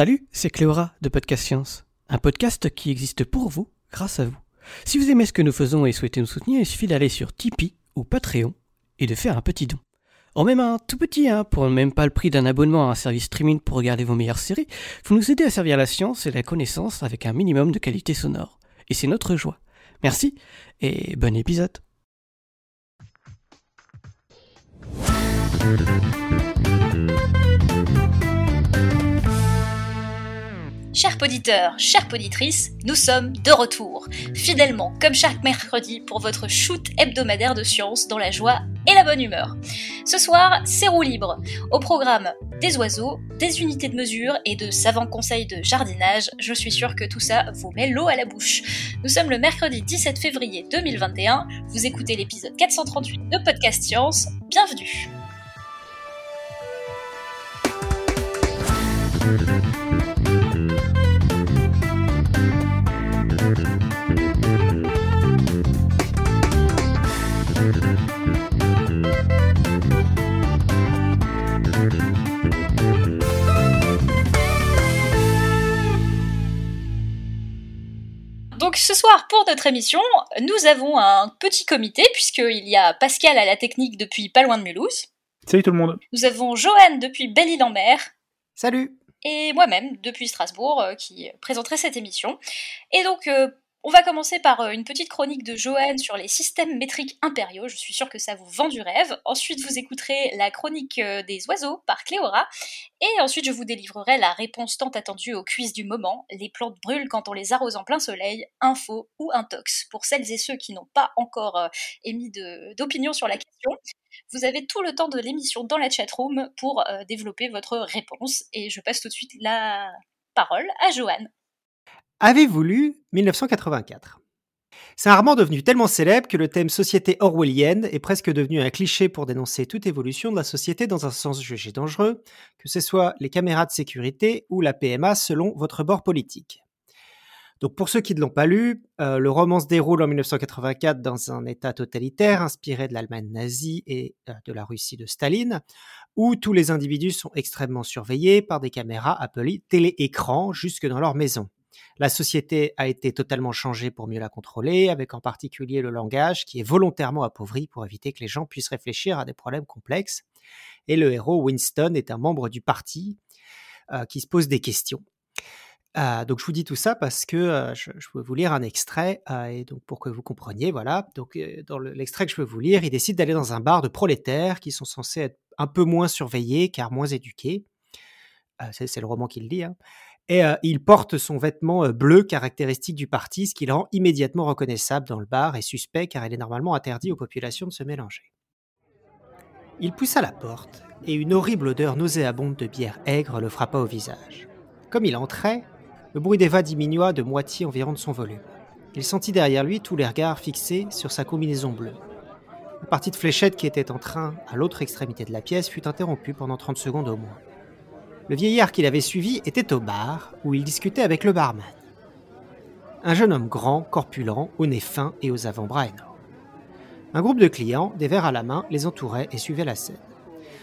Salut, c'est Cléora de Podcast Science, un podcast qui existe pour vous, grâce à vous. Si vous aimez ce que nous faisons et souhaitez nous soutenir, il suffit d'aller sur Tipeee ou Patreon et de faire un petit don. En même un tout petit, hein, pour même pas le prix d'un abonnement à un service streaming pour regarder vos meilleures séries, vous nous aidez à servir la science et la connaissance avec un minimum de qualité sonore. Et c'est notre joie. Merci et bon épisode. Chers auditeurs, chères poditrices, nous sommes de retour, fidèlement comme chaque mercredi pour votre shoot hebdomadaire de science dans la joie et la bonne humeur. Ce soir, c'est roue libre. Au programme des oiseaux, des unités de mesure et de savants conseils de jardinage. Je suis sûre que tout ça vous met l'eau à la bouche. Nous sommes le mercredi 17 février 2021. Vous écoutez l'épisode 438 de Podcast Science. Bienvenue. Donc ce soir, pour notre émission, nous avons un petit comité, puisqu'il y a Pascal à la technique depuis pas loin de Mulhouse. Salut tout le monde. Nous avons Johan depuis Belle-Île-en-Mer. Salut Et moi-même depuis Strasbourg, euh, qui présenterai cette émission. Et donc, euh, on va commencer par euh, une petite chronique de Johan sur les systèmes métriques impériaux. Je suis sûre que ça vous vend du rêve. Ensuite, vous écouterez la chronique euh, des oiseaux par Cléora. Et ensuite, je vous délivrerai la réponse tant attendue au quiz du moment. Les plantes brûlent quand on les arrose en plein soleil. Info ou intox. Pour celles et ceux qui n'ont pas encore euh, émis d'opinion sur la question, vous avez tout le temps de l'émission dans la chatroom pour développer votre réponse. Et je passe tout de suite la parole à Johan. Avez-vous lu 1984 C'est un roman devenu tellement célèbre que le thème société orwellienne est presque devenu un cliché pour dénoncer toute évolution de la société dans un sens jugé dangereux, que ce soit les caméras de sécurité ou la PMA selon votre bord politique. Donc pour ceux qui ne l'ont pas lu, euh, le roman se déroule en 1984 dans un État totalitaire inspiré de l'Allemagne nazie et euh, de la Russie de Staline, où tous les individus sont extrêmement surveillés par des caméras appelées télé-écrans jusque dans leur maison. La société a été totalement changée pour mieux la contrôler, avec en particulier le langage qui est volontairement appauvri pour éviter que les gens puissent réfléchir à des problèmes complexes. Et le héros Winston est un membre du parti euh, qui se pose des questions. Euh, donc je vous dis tout ça parce que euh, je, je, vais vous lire un extrait et donc pour que vous compreniez, voilà. Donc dans l'extrait que je veux vous lire, il décide d'aller dans un bar de prolétaires qui sont censés être un peu moins surveillés car moins éduqués. c'est le roman qui le dit. Hein et euh, il porte son vêtement euh, bleu caractéristique du parti, ce qui le rend immédiatement reconnaissable dans le bar et suspect car il est normalement interdit aux populations de se mélanger. Il poussa la porte et une horrible odeur nauséabonde de bière aigre le frappa au visage. Comme il entrait, le bruit des va diminua de moitié environ de son volume. Il sentit derrière lui tous les regards fixés sur sa combinaison bleue. La partie de fléchette qui était en train à l'autre extrémité de la pièce fut interrompue pendant 30 secondes au moins. Le vieillard qui l'avait suivi était au bar, où il discutait avec le barman. Un jeune homme grand, corpulent, au nez fin et aux avant-bras énormes. Un groupe de clients, des verres à la main, les entourait et suivait la scène.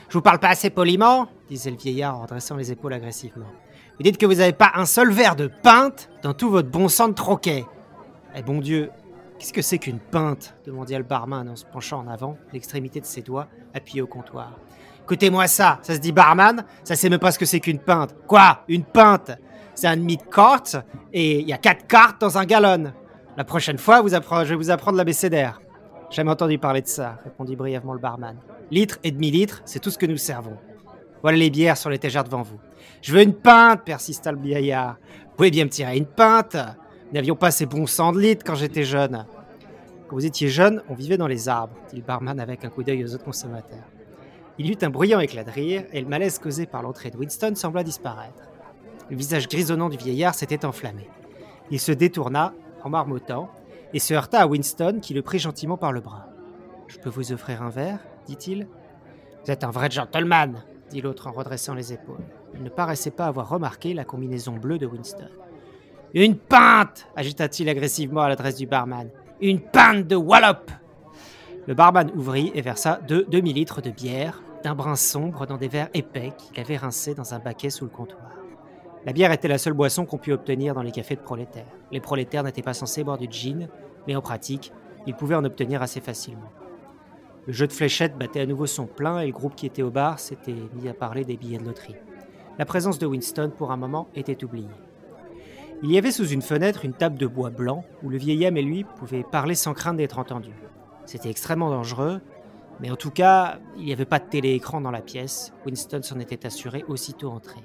Je vous parle pas assez poliment disait le vieillard en dressant les épaules agressivement. Vous dites que vous n'avez pas un seul verre de pinte dans tout votre bon sang de troquet. Eh bon Dieu, qu'est-ce que c'est qu'une pinte demanda le barman en se penchant en avant, l'extrémité de ses doigts appuyée au comptoir. Écoutez-moi ça, ça se dit barman, ça sait même pas ce que c'est qu'une pinte. Quoi Une pinte? C'est un demi de et il y a quatre cartes dans un gallon. La prochaine fois, vous je vais vous apprendre l'abécédaire. Jamais entendu parler de ça, répondit brièvement le barman. Litre et demi-litre, c'est tout ce que nous servons. Voilà les bières sur l'étagère devant vous. Je veux une pinte, persista le vieillard. Vous pouvez bien me tirer une pinte Nous n'avions pas ces bons cent de litres quand j'étais jeune. Quand vous étiez jeune, on vivait dans les arbres, dit le barman avec un coup d'œil aux autres consommateurs. Il eut un bruyant éclat de rire, et le malaise causé par l'entrée de Winston sembla disparaître. Le visage grisonnant du vieillard s'était enflammé. Il se détourna, en marmottant, et se heurta à Winston qui le prit gentiment par le bras. Je peux vous offrir un verre? dit-il. Vous êtes un vrai gentleman dit l'autre en redressant les épaules. Il ne paraissait pas avoir remarqué la combinaison bleue de Winston. Une pinte agita-t-il agressivement à l'adresse du barman. Une pinte de wallop Le barman ouvrit et versa deux demi-litres de bière, d'un brun sombre dans des verres épais qu'il avait rincés dans un baquet sous le comptoir. La bière était la seule boisson qu'on put obtenir dans les cafés de prolétaires. Les prolétaires n'étaient pas censés boire du gin, mais en pratique, ils pouvaient en obtenir assez facilement. Le jeu de fléchettes battait à nouveau son plein et le groupe qui était au bar s'était mis à parler des billets de loterie. La présence de Winston, pour un moment, était oubliée. Il y avait sous une fenêtre une table de bois blanc où le vieil homme et lui pouvaient parler sans crainte d'être entendus. C'était extrêmement dangereux, mais en tout cas, il n'y avait pas de télé-écran dans la pièce. Winston s'en était assuré aussitôt entré.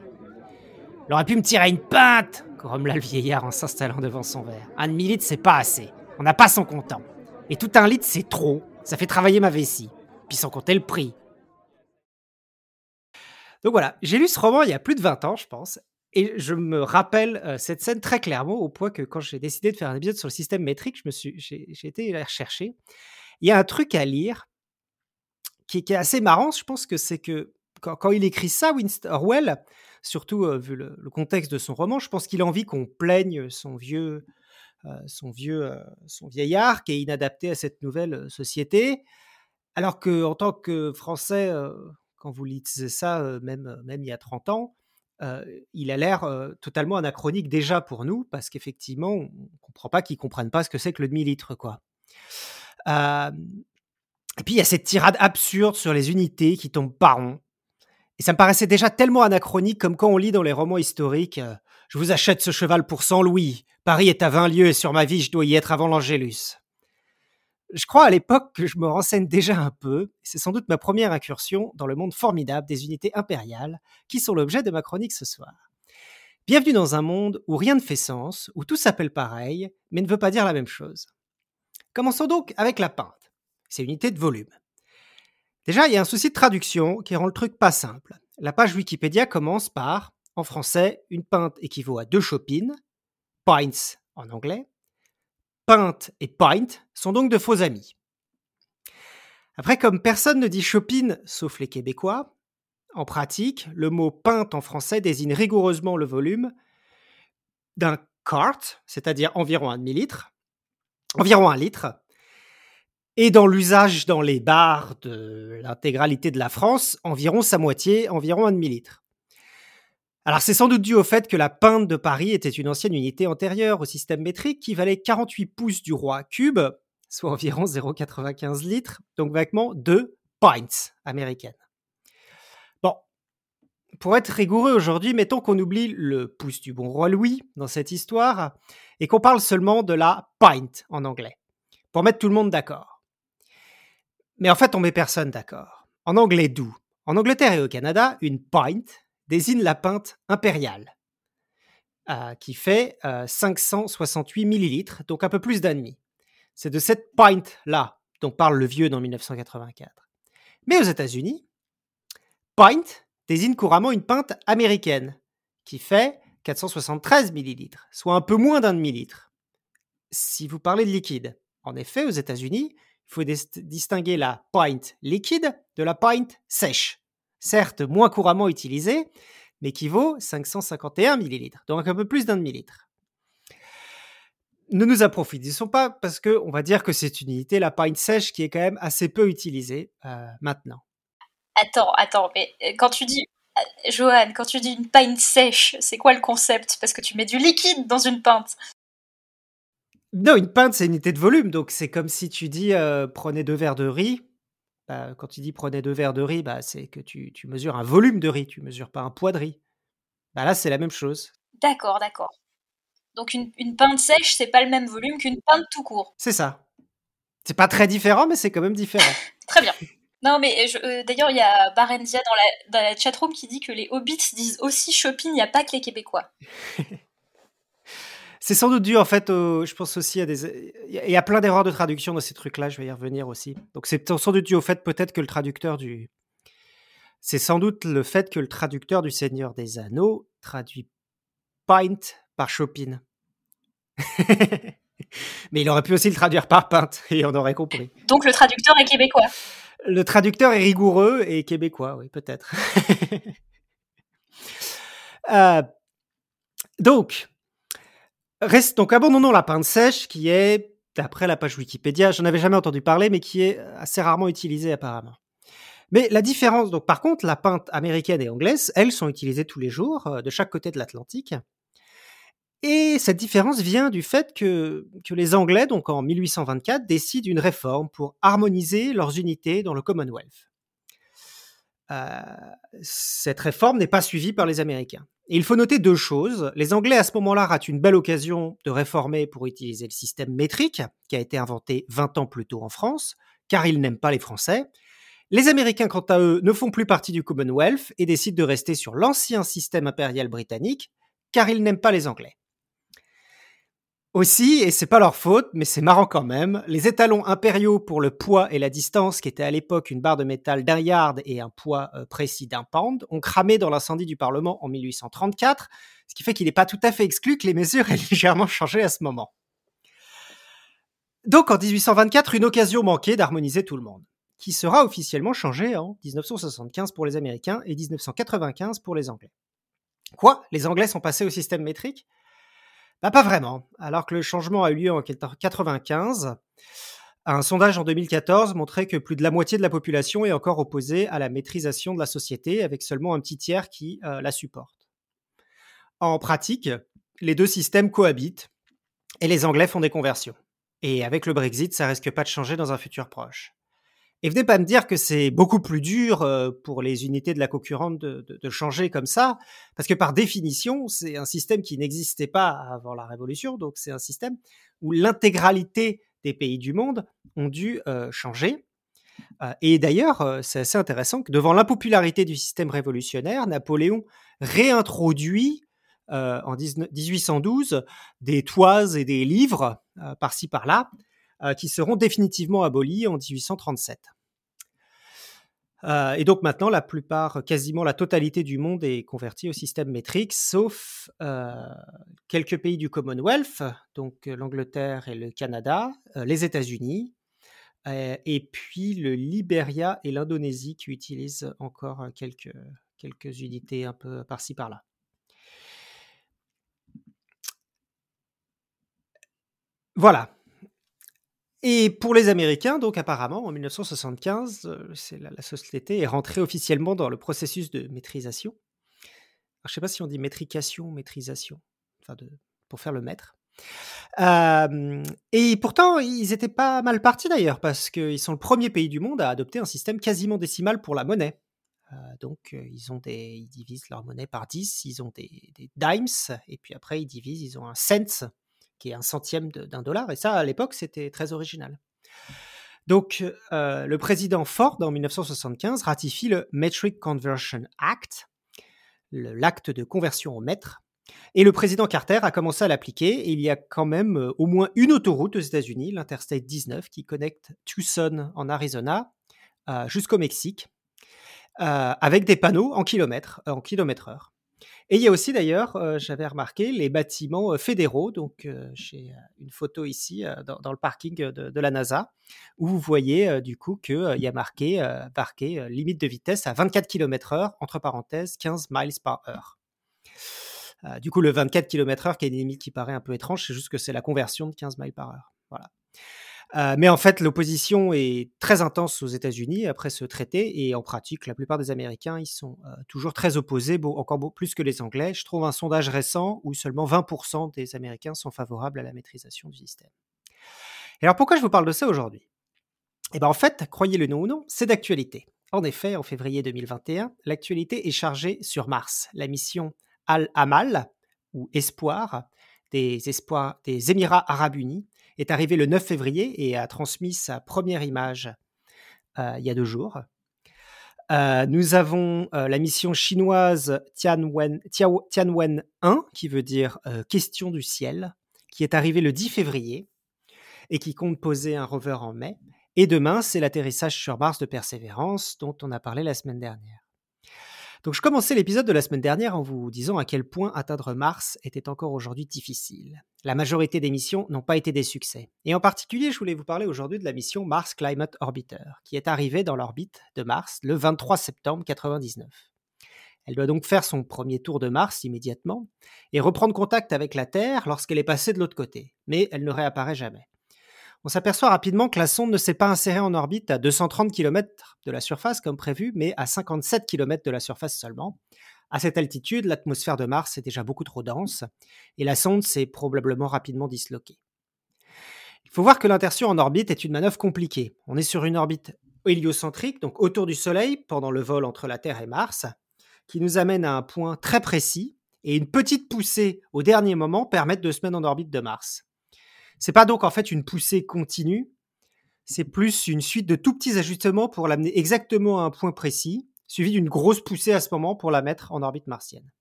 Il aurait pu me tirer une pinte grommela le vieillard en s'installant devant son verre. Un demi-litre, c'est pas assez. On n'a pas son comptant. Et tout un litre, c'est trop. Ça fait travailler ma vessie. Puis sans compter le prix. Donc voilà, j'ai lu ce roman il y a plus de 20 ans, je pense. Et je me rappelle euh, cette scène très clairement, au point que quand j'ai décidé de faire un épisode sur le système métrique, je me suis, j'ai, été la rechercher. Il y a un truc à lire qui, est assez marrant, je pense que c'est que quand, il écrit ça, Winston Orwell, surtout euh, vu le, contexte de son roman, je pense qu'il a envie qu'on plaigne son vieux, euh, son vieux, son vieillard qui est inadapté à cette nouvelle société, alors que en tant que Français, quand vous lisez ça, même, même il y a 30 ans, il a l'air totalement anachronique déjà pour nous, parce qu'effectivement, on ne comprend pas qu'ils ne comprennent pas ce que c'est que le demi-litre. Quoi. Et puis, il y a cette tirade absurde sur les unités qui tombent par rond. Et ça me paraissait déjà tellement anachronique comme quand on lit dans les romans historiques Je vous achète ce cheval pour 100 louis. Paris est à 20 lieues et sur ma vie, je dois y être avant l'Angélus je crois à l'époque que je me renseigne déjà un peu. C'est sans doute ma première incursion dans le monde formidable des unités impériales qui sont l'objet de ma chronique ce soir. Bienvenue dans un monde où rien ne fait sens, où tout s'appelle pareil, mais ne veut pas dire la même chose. Commençons donc avec la. C'est unité de volume. Déjà, il y a un souci de traduction qui rend le truc pas simple. La page Wikipédia commence par, en français, une pinte équivaut à deux chopines, pints en anglais, Pint et Pint sont donc de faux amis. Après, comme personne ne dit Chopin sauf les Québécois, en pratique, le mot pinte en français désigne rigoureusement le volume d'un quart, c'est-à-dire environ un demi-litre, environ un litre, et dans l'usage dans les bars de l'intégralité de la France, environ sa moitié, environ un demi-litre. Alors c'est sans doute dû au fait que la pinte de Paris était une ancienne unité antérieure au système métrique qui valait 48 pouces du roi cube, soit environ 0,95 litres, donc vaguement 2 pints américaines. Bon, pour être rigoureux aujourd'hui, mettons qu'on oublie le pouce du bon roi Louis dans cette histoire et qu'on parle seulement de la pint en anglais, pour mettre tout le monde d'accord. Mais en fait, on met personne d'accord. En anglais doux. En Angleterre et au Canada, une pint désigne la pinte impériale, euh, qui fait 568 euh, millilitres, donc un peu plus d'un demi. C'est de cette pint-là dont parle le vieux dans 1984. Mais aux États-Unis, pint désigne couramment une pinte américaine, qui fait 473 millilitres, soit un peu moins d'un demi-litre. Si vous parlez de liquide, en effet, aux États-Unis, faut distinguer la pint liquide de la pint sèche certes moins couramment utilisé, mais qui vaut 551 millilitres, donc un peu plus d'un demi-litre. Ne nous approfondissons pas parce qu'on va dire que c'est une unité, la pinte sèche, qui est quand même assez peu utilisée euh, maintenant. Attends, attends, mais euh, quand tu dis, euh, Johan, quand tu dis une pinte sèche, c'est quoi le concept? Parce que tu mets du liquide dans une pinte. Non, une pinte, c'est une unité de volume, donc c'est comme si tu dis prenez deux verres de riz, bah, quand tu dis prenez deux verres de riz, bah, c'est que tu, mesures un volume de riz, tu mesures pas un poids de riz. Bah, là, c'est la même chose. D'accord, d'accord. Donc une, une pinte sèche, c'est pas le même volume qu'une pinte tout court. C'est ça. C'est pas très différent, mais c'est quand même différent. très bien. Non, mais euh, d'ailleurs, il y a Barendia dans la, dans la chatroom qui dit que les hobbits disent aussi shopping, il n'y a pas que les Québécois. C'est sans doute dû, en fait, je pense aussi à des. Il y a plein d'erreurs de traduction dans ces trucs-là, je vais y revenir aussi. Donc, c'est sans doute dû au fait, peut-être, que le traducteur du. C'est sans doute le fait que le traducteur du Seigneur des Anneaux traduit Pint par Chopin. Mais il aurait pu aussi le traduire par Pint, et on aurait compris. Donc, le traducteur est québécois. Le traducteur est rigoureux et québécois, oui, peut-être. Euh, donc, Reste donc abandonnons la pinte sèche qui est, d'après la page Wikipédia, j'en avais jamais entendu parler, mais qui est assez rarement utilisée apparemment. Mais la différence, donc par contre, la pinte américaine et anglaise, elles sont utilisées tous les jours euh, de chaque côté de l'Atlantique. Et cette différence vient du fait que, les Anglais, donc en 1824, décident une réforme pour harmoniser leurs unités dans le Commonwealth. Euh, cette réforme n'est pas suivie par les Américains. Il faut noter deux choses. Les Anglais, à ce moment-là, ratent une belle occasion de réformer pour utiliser le système métrique, qui a été inventé 20 ans plus tôt en France, car ils n'aiment pas les Français. Les Américains, quant à eux, ne font plus partie du Commonwealth et décident de rester sur l'ancien système impérial britannique, car ils n'aiment pas les Anglais. Aussi, et c'est pas leur faute, mais c'est marrant quand même, les étalons impériaux pour le poids et la distance, qui étaient à l'époque une barre de métal d'un yard et un poids euh, précis d'un pound, ont cramé dans l'incendie du Parlement en 1834, ce qui fait qu'il n'est pas tout à fait exclu que les mesures aient légèrement changé à ce moment. Donc en 1824, une occasion manquée d'harmoniser tout le monde, qui sera officiellement changée en 1975 pour les Américains et 1995 pour les Anglais. Quoi? Les Anglais sont passés au système métrique? Bah, pas vraiment. Alors que le changement a eu lieu en 1995, un sondage en 2014 montrait que plus de la moitié de la population est encore opposée à la maîtrisation de la société, avec seulement un petit tiers qui euh, la supporte. En pratique, les deux systèmes cohabitent et les Anglais font des conversions. Et avec le Brexit, ça risque pas de changer dans un futur proche. Et venez pas me dire que c'est beaucoup plus dur euh, pour les unités de la concurrente de, changer comme ça, parce que par définition, c'est un système qui n'existait pas avant la Révolution, donc c'est un système où l'intégralité des pays du monde ont dû euh, changer. Euh, et d'ailleurs, c'est assez intéressant que devant l'impopularité du système révolutionnaire, Napoléon réintroduit en 1812 des toises et des livres par-ci par-là qui seront définitivement abolis en 1837. Euh, et donc maintenant, la plupart, quasiment la totalité du monde est convertie au système métrique, sauf euh, quelques pays du Commonwealth, donc l'Angleterre et le Canada, les États-Unis, et puis le Liberia et l'Indonésie qui utilisent encore quelques, quelques unités un peu par-ci par-là. Voilà. Et pour les Américains, donc apparemment, en 1975, euh, la, société est rentrée officiellement dans le processus de maîtrisation. Je ne sais pas si on dit métrication maîtrisation, enfin pour faire le maître. Euh, et pourtant, ils étaient pas mal partis d'ailleurs, parce qu'ils sont le premier pays du monde à adopter un système quasiment décimal pour la monnaie. Euh, donc, ils, ont des, ils divisent leur monnaie par 10, ils ont des, des dimes, et puis après, ils divisent, ils ont un cent qui est un centième d'un dollar. Et ça, à l'époque, c'était très original. Donc, euh, le président Ford, en 1975, ratifie le Metric Conversion Act, l'acte de conversion au mètre. Et le président Carter a commencé à l'appliquer. Il y a quand même euh, au moins une autoroute aux États-Unis, l'Interstate 19, qui connecte Tucson en Arizona euh, jusqu'au Mexique, avec des panneaux en kilomètres, en kilomètre heure. Et il y a aussi d'ailleurs, euh, j'avais remarqué, les bâtiments euh, fédéraux. Donc, euh, j'ai une photo ici dans, le parking de, la NASA, où vous voyez du coup qu'il y a marqué, marqué limite de vitesse à 24 km/h, entre parenthèses 15 miles par heure. du coup, le 24 km/h, qui est une limite qui paraît un peu étrange, c'est juste que c'est la conversion de 15 miles par heure. Voilà. Euh, mais en fait, l'opposition est très intense aux États-Unis après ce traité, et en pratique, la plupart des Américains, ils sont euh, toujours très opposés, encore plus que les Anglais. Je trouve un sondage récent où seulement 20% des Américains sont favorables à la maîtrisation du système. Alors pourquoi je vous parle de ça aujourd'hui? Eh bien en fait, croyez-le ou non, c'est d'actualité. En effet, en février 2021, l'actualité est chargée sur Mars. La mission Al-Amal, ou Espoir, des Émirats arabes unis, est arrivé le 9 février et a transmis sa première image euh, il y a deux jours. Euh, nous avons euh, la mission chinoise Tianwen, Tianwen 1, qui veut dire question du ciel, qui est arrivée le 10 février et qui compte poser un rover en mai. Et demain, c'est l'atterrissage sur Mars de Persévérance dont on a parlé la semaine dernière. Donc je commençais l'épisode de la semaine dernière en vous disant à quel point atteindre Mars était encore aujourd'hui difficile. La majorité des missions n'ont pas été des succès. Et en particulier, je voulais vous parler aujourd'hui de la mission Mars Climate Orbiter, qui est arrivée dans l'orbite de Mars le 23 septembre 1999. Elle doit donc faire son premier tour de Mars immédiatement et reprendre contact avec la Terre lorsqu'elle est passée de l'autre côté, mais elle ne réapparaît jamais. on s'aperçoit rapidement que la sonde ne s'est pas insérée en orbite à 230 km de la surface comme prévu, mais à 57 km de la surface seulement. À cette altitude, l'atmosphère de Mars est déjà beaucoup trop dense et la sonde s'est probablement rapidement disloquée. Il faut voir que l'intertion en orbite est une manœuvre compliquée. On est sur une orbite héliocentrique, donc autour du Soleil, pendant le vol entre la Terre et Mars, qui nous amène à un point très précis, et une petite poussée au dernier moment permet de se mettre en orbite de Mars. C'est pas donc en fait une poussée continue, c'est plus une suite de tout petits ajustements pour l'amener exactement à un point précis, suivi d'une grosse poussée à ce moment pour la mettre en orbite martienne.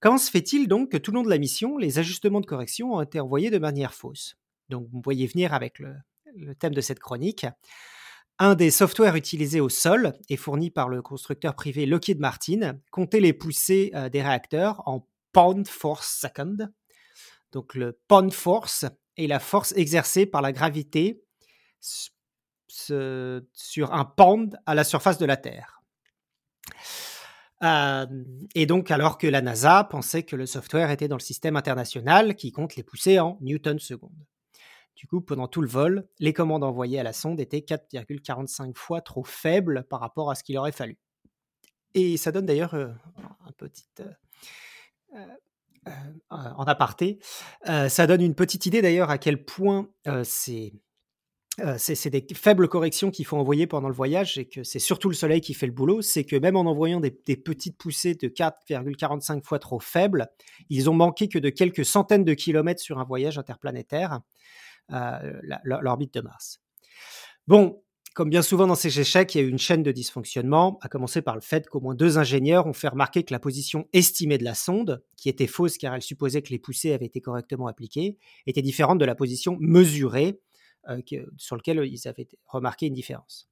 Comment se fait-il donc que tout le long de la mission, les ajustements de correction ont été envoyés de manière fausse? Donc vous voyez venir avec le, thème de cette chronique. Un des softwares utilisés au sol est fourni par le constructeur privé Lockheed Martin, comptait les poussées euh, des réacteurs en pound force second. Donc le pound force est la force exercée par la gravité sur un pound à la surface de la Terre. Et donc, alors que la NASA pensait que le software était dans le système international qui compte les poussées en newton seconde. Du coup, pendant tout le vol, les commandes envoyées à la sonde étaient 4,45 fois trop faibles par rapport à ce qu'il aurait fallu. Et ça donne d'ailleurs euh, un petit... Euh, euh, en aparté, ça donne une petite idée d'ailleurs à quel point c'est c'est des faibles corrections qu'il faut envoyer pendant le voyage et que c'est surtout le soleil qui fait le boulot. C'est que même en envoyant des, des petites poussées de 4,45 fois trop faibles, ils ont manqué que de quelques centaines de kilomètres sur un voyage interplanétaire l'orbite de Mars. Bon, comme bien souvent dans ces échecs, il y a eu une chaîne de dysfonctionnement, à commencer par le fait qu'au moins deux ingénieurs ont fait remarquer que la position estimée de la sonde, qui était fausse car elle supposait que les poussées avaient été correctement appliquées, était différente de la position mesurée euh, sur laquelle ils avaient remarqué une différence.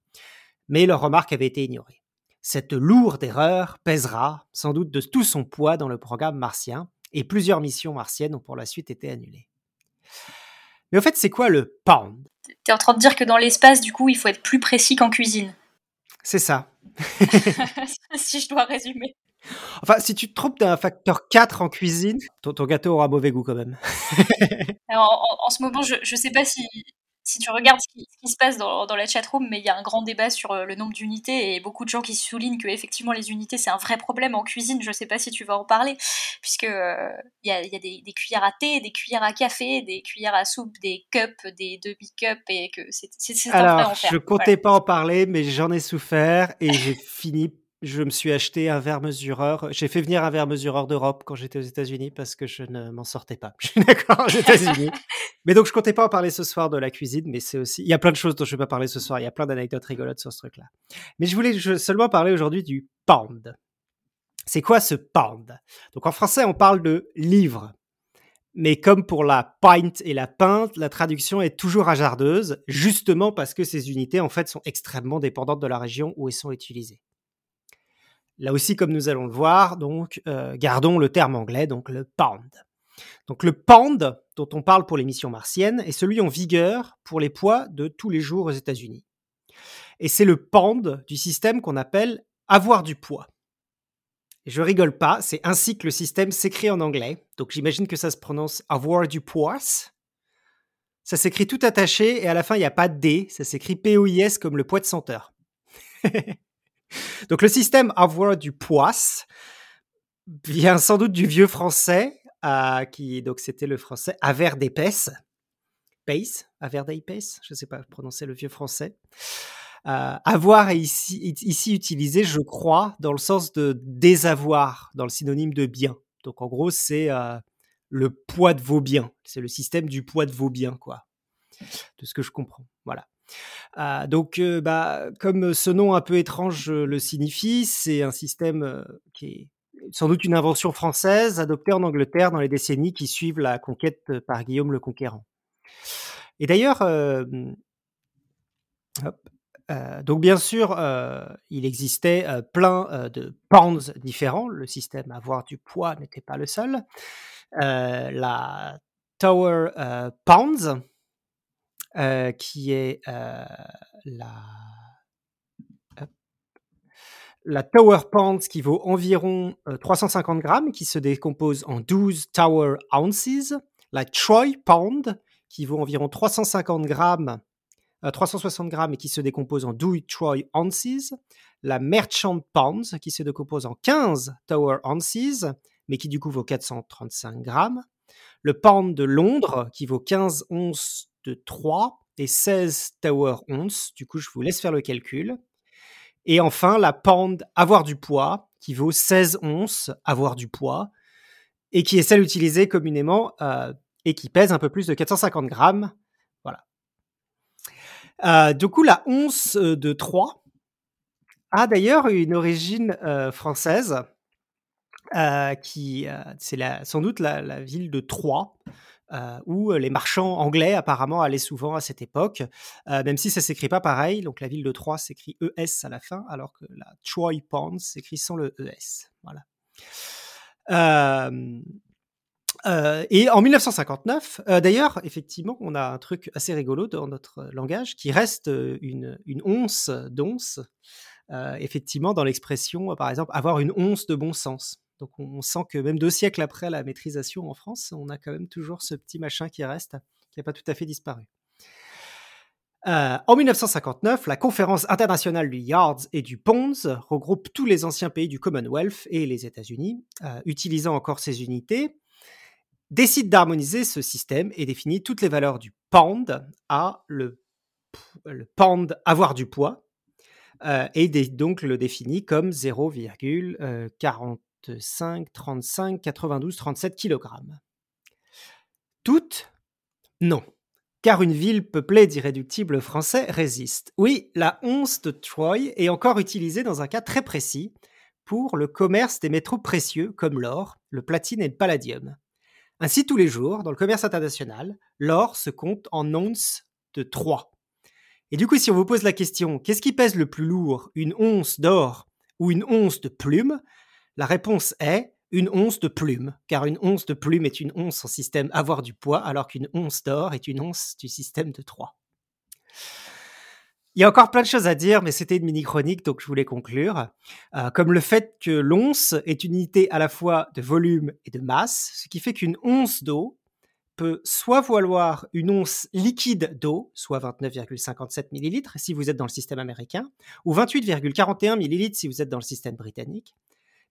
Mais leur remarque avait été ignorée. Cette lourde erreur pèsera sans doute de tout son poids dans le programme martien, et plusieurs missions martiennes ont pour la suite été annulées. Mais au fait, c'est quoi le pound? T'es en train de dire que dans l'espace, du coup, il faut être plus précis qu'en cuisine. C'est ça. si je dois résumer. Enfin, si tu te trompes d'un facteur 4 en cuisine, ton, gâteau aura mauvais goût quand même. en, ce moment, je ne sais pas si, si tu regardes ce qui, se passe dans, la chatroom, mais il y a un grand débat sur euh, le nombre d'unités et beaucoup de gens qui soulignent que effectivement les unités c'est un vrai problème en cuisine. Je ne sais pas si tu vas en parler, puisque euh, il y a, des, cuillères à thé, des cuillères à café, des cuillères à soupe, des cups, des demi-cups et que c'est un vrai enfer. Je comptais pas en parler, mais j'en ai souffert et j'ai fini je me suis acheté un verre mesureur. J'ai fait venir un verre mesureur d'Europe quand j'étais aux États-Unis parce que je ne m'en sortais pas. Je suis d'accord aux États-Unis. mais donc, je comptais pas en parler ce soir de la cuisine, mais c'est aussi. Il y a plein de choses dont je vais pas parler ce soir. Il y a plein d'anecdotes rigolotes sur ce truc-là. Mais je voulais seulement parler aujourd'hui du pound. C'est quoi ce pound? Donc, en français, on parle de livre. Mais comme pour la pint et la pinte, la traduction est toujours hasardeuse, justement parce que ces unités, en fait, sont extrêmement dépendantes de la région où elles sont utilisées. Là aussi, comme nous allons le voir, donc euh, gardons le terme anglais, donc le pound. Donc le pound dont on parle pour les missions martiennes est celui en vigueur pour les poids de tous les jours aux États-Unis. Et c'est le pound du système qu'on appelle avoir du poids. Je rigole pas, c'est ainsi que le système s'écrit en anglais. Donc j'imagine que ça se prononce avoir du poids. Ça s'écrit tout attaché et à la fin il n'y a pas de D, ça s'écrit P-O-I-S comme le poids de senteur. Donc le système avoir du poisse vient sans doute du vieux français, euh, qui donc c'était le français aver d'épaisse, pace, aver d'épaisse, je ne sais pas prononcer le vieux français. Euh, avoir est ici, ici utilisé, je crois, dans le sens de désavoir, dans le synonyme de bien. Donc en gros, c'est euh, le poids de vos biens. C'est le système du poids de vos biens, quoi. De ce que je comprends. Voilà. Ah, donc, euh, bah, comme ce nom un peu étrange euh, le signifie, c'est un système euh, qui est sans doute une invention française adoptée en Angleterre dans les décennies qui suivent la conquête par Guillaume le Conquérant. Et d'ailleurs, donc bien sûr, il existait plein de pounds différents. Le système avoir du poids n'était pas le seul. la Tower Pounds, euh, qui est euh, la, Tower Pound qui vaut environ 350 euh, grammes, qui se décompose en 12 Tower Ounces, la Troy Pound qui vaut environ 350 grammes, 360 grammes et qui se décompose en 12 Troy ounces. La Merchant Pounds qui se décompose en 15 Tower ounces, mais qui du coup vaut 435 grammes. Le Pound de Londres qui vaut 15 onces de 3 et 16 Tower ounces. Du coup, je vous laisse faire le calcul. Et enfin, la Pound Avoir du poids qui vaut 16 onces Avoir du poids et qui est celle utilisée communément euh, et qui pèse un peu plus de 450 grammes. Voilà. Euh, du coup, la once de 3 a d'ailleurs une origine euh, française, qui c'est sans doute la, ville de Troyes, où les marchands anglais apparemment allaient souvent à cette époque, même si ça s'écrit pas pareil. Donc la ville de Troyes s'écrit ES à la fin, alors que la Troy Pond s'écrit sans le ES. Voilà. Euh, et en 1959, euh, d'ailleurs, effectivement, on a un truc assez rigolo dans notre langage qui reste une, une once d'once, euh, effectivement, dans l'expression, par exemple, avoir une once de bon sens. Donc on, sent que même deux siècles après la maîtrisation en France, on a quand même toujours ce petit machin qui reste, qui n'a pas tout à fait disparu. en 1959, la conférence internationale du Yards et du Ponds regroupe tous les anciens pays du Commonwealth et les États-Unis, utilisant encore ces unités décide d'harmoniser ce système et définit toutes les valeurs du pound à le, pound avoir du poids euh, et donc le définit comme 0,45, 35, 92, 37 kg. Toutes Non, car une ville peuplée d'irréductibles français résiste. Oui, la once de Troy est encore utilisée dans un cas très précis pour le commerce des métaux précieux comme l'or, le platine et le palladium. Ainsi, tous les jours, dans le commerce international, l'or se compte en onces de 3. Et du coup, si on vous pose la question, qu'est-ce qui pèse le plus lourd, une once d'or ou une once de plume? La réponse est une once de plume, car une once de plume est une once en système avoir du poids, alors qu'une once d'or est une once du système de 3. Il y a encore plein de choses à dire, mais c'était une mini-chronique, donc je voulais conclure. Euh, comme le fait que l'once est une unité à la fois de volume et de masse, ce qui fait qu'une once d'eau peut soit valoir une once liquide d'eau, soit 29,57 millilitres si vous êtes dans le système américain, ou 28,41 millilitres si vous êtes dans le système britannique.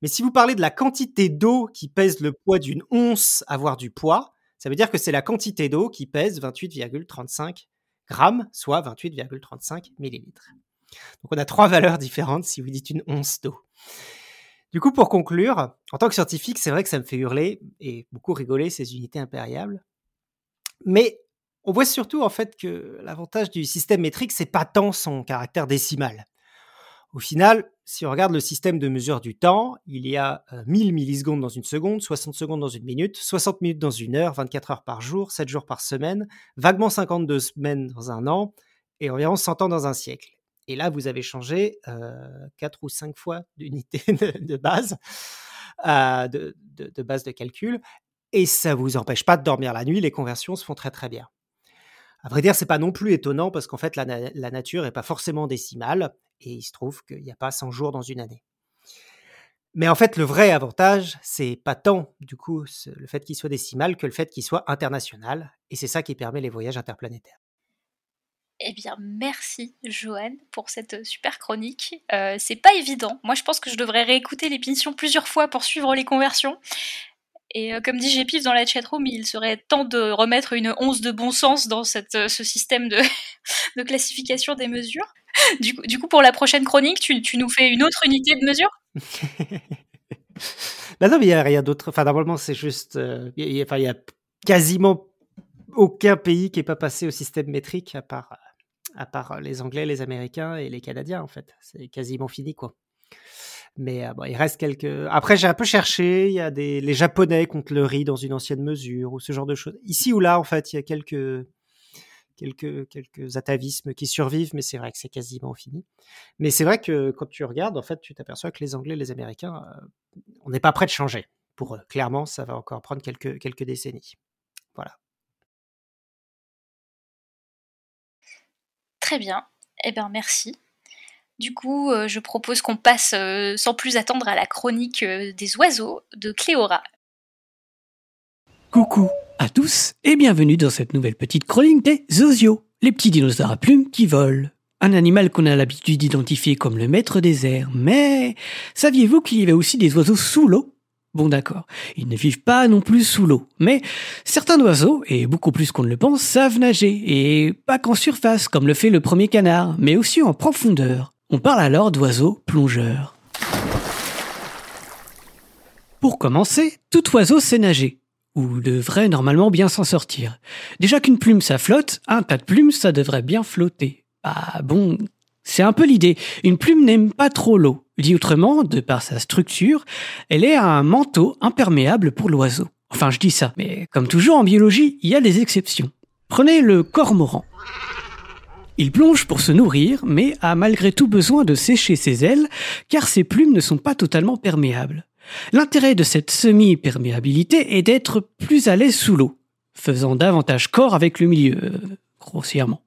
Mais si vous parlez de la quantité d'eau qui pèse le poids d'une once avoir du poids, ça veut dire que c'est la quantité d'eau qui pèse 28,35 grammes, soit 28,35 millilitres. Donc on a trois valeurs différentes si vous dites une once d'eau. Du coup, pour conclure, en tant que scientifique, c'est vrai que ça me fait hurler et beaucoup rigoler ces unités impériables. Mais on voit surtout en fait que l'avantage du système métrique, c'est pas tant son caractère décimal. Au final, si on regarde le système de mesure du temps, il y a 1000 euh, millisecondes dans une seconde, 60 secondes dans une minute, 60 minutes dans une heure, 24 heures par jour, 7 jours par semaine, vaguement 52 semaines dans un an et environ 100 ans dans un siècle. Et là, vous avez changé euh, 4 ou 5 fois d'unité de, base, euh, de, de, base de calcul, et ça ne vous empêche pas de dormir la nuit, les conversions se font très très bien. À vrai dire, c'est pas non plus étonnant parce qu'en fait, la, nature n'est pas forcément décimale et il se trouve qu'il n'y a pas 100 jours dans une année. Mais en fait, le vrai avantage, c'est pas tant du coup le fait qu'il soit décimal que le fait qu'il soit international, et c'est ça qui permet les voyages interplanétaires. Eh bien, merci Joanne pour cette super chronique. Euh, c'est pas évident. Moi, je pense que je devrais réécouter l'émission plusieurs fois pour suivre les conversions. Et euh, comme dit Gépif dans la chatroom, il serait temps de remettre une once de bon sens dans cette, euh, ce système de, de classification des mesures. du, coup, pour la prochaine chronique, tu, nous fais une autre unité de mesure? Bah non, mais il n'y a rien d'autre. Enfin, normalement, c'est juste. Euh, il y, a quasiment aucun pays qui n'est pas passé au système métrique à part, à part les Anglais, les Américains et les Canadiens, en fait. C'est quasiment fini, quoi. Mais euh, bon, il reste quelques. Après, j'ai un peu cherché. Il y a des les Japonais contre le riz dans une ancienne mesure ou ce genre de choses. Ici ou là, en fait, il y a quelques quelques, quelques atavismes qui survivent, mais c'est vrai que c'est quasiment fini. Mais c'est vrai que quand tu regardes, en fait, tu t'aperçois que les Anglais, les Américains, euh, on n'est pas prêt de changer. Pour eux, clairement, ça va encore prendre quelques, quelques décennies. Voilà. Très bien. Eh bien, merci. Du coup, euh, je propose qu'on passe euh, sans plus attendre à la chronique des oiseaux de Cléora. Coucou à tous et bienvenue dans cette nouvelle petite chronique des Zozio, les petits dinosaures à plumes qui volent. Un animal qu'on a l'habitude d'identifier comme le maître des airs, mais saviez-vous qu'il y avait aussi des oiseaux sous l'eau? Bon d'accord, ils ne vivent pas non plus sous l'eau, mais certains oiseaux, et beaucoup plus qu'on ne le pense, savent nager, et pas qu'en surface comme le fait le premier canard, mais aussi en profondeur. On parle alors d'oiseaux plongeurs. Pour commencer, tout oiseau sait nager ou devrait normalement bien s'en sortir. Déjà qu'une plume ça flotte, un tas de plumes ça devrait bien flotter. Ah bon, c'est un peu l'idée. Une plume n'aime pas trop l'eau. Dit autrement, de par sa structure, elle est un manteau imperméable pour l'oiseau. Enfin, je dis ça, mais comme toujours en biologie, il y a des exceptions. Prenez le cormoran. Il plonge pour se nourrir, mais a malgré tout besoin de sécher ses ailes, car ses plumes ne sont pas totalement perméables. L'intérêt de cette semi-perméabilité est d'être plus à l'aise sous l'eau, faisant davantage corps avec le milieu, euh, grossièrement.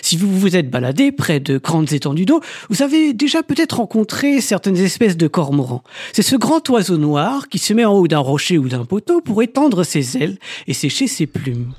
Si vous vous êtes baladé près de grandes étendues d'eau, vous avez déjà peut-être rencontré certaines espèces de cormorans. C'est ce grand oiseau noir qui se met en haut d'un rocher ou d'un poteau pour étendre ses ailes et sécher ses plumes.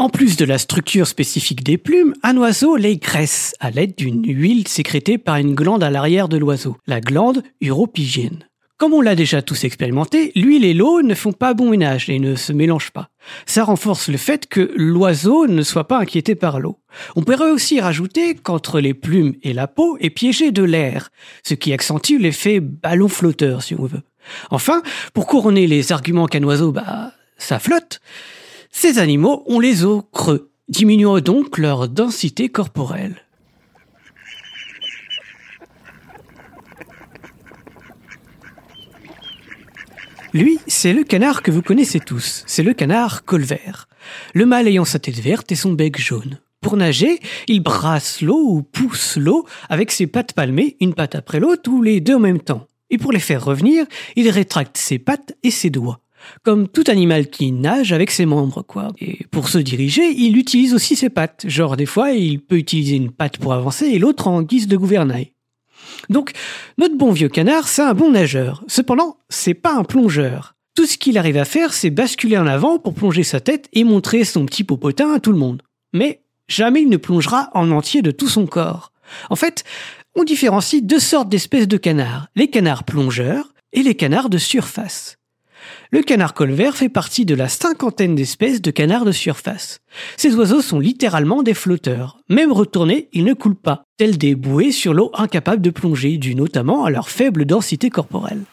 En plus de la structure spécifique des plumes, un oiseau les graisse à l'aide d'une huile sécrétée par une glande à l'arrière de l'oiseau, la glande uropygienne. Comme on l'a déjà tous expérimenté, l'huile et l'eau ne font pas bon ménage et ne se mélangent pas. Ça renforce le fait que l'oiseau ne soit pas inquiété par l'eau. On pourrait aussi rajouter qu'entre les plumes et la peau est piégé de l'air, ce qui accentue l'effet ballon flotteur si on veut. Enfin, pour couronner les arguments qu'un oiseau, bah, ça flotte, ces animaux ont les os creux, diminuant donc leur densité corporelle. Lui, c'est le canard que vous connaissez tous, c'est le canard colvert. Le mâle ayant sa tête verte et son bec jaune. Pour nager, il brasse l'eau ou pousse l'eau avec ses pattes palmées, une patte après l'autre ou les deux en même temps. Et pour les faire revenir, il rétracte ses pattes et ses doigts comme tout animal qui nage avec ses membres, quoi. Et pour se diriger, il utilise aussi ses pattes. Genre, des fois, il peut utiliser une patte pour avancer et l'autre en guise de gouvernail. Donc, notre bon vieux canard, c'est un bon nageur. Cependant, c'est pas un plongeur. Tout ce qu'il arrive à faire, c'est basculer en avant pour plonger sa tête et montrer son petit popotin à tout le monde. Mais jamais il ne plongera en entier de tout son corps. En fait, on différencie deux sortes d'espèces de canards, les canards plongeurs et les canards de surface. Le canard colvert fait partie de la cinquantaine d'espèces de canards de surface. Ces oiseaux sont littéralement des flotteurs. Même retournés, ils ne coulent pas, tels des bouées sur l'eau incapables de plonger, dû notamment à leur faible densité corporelle.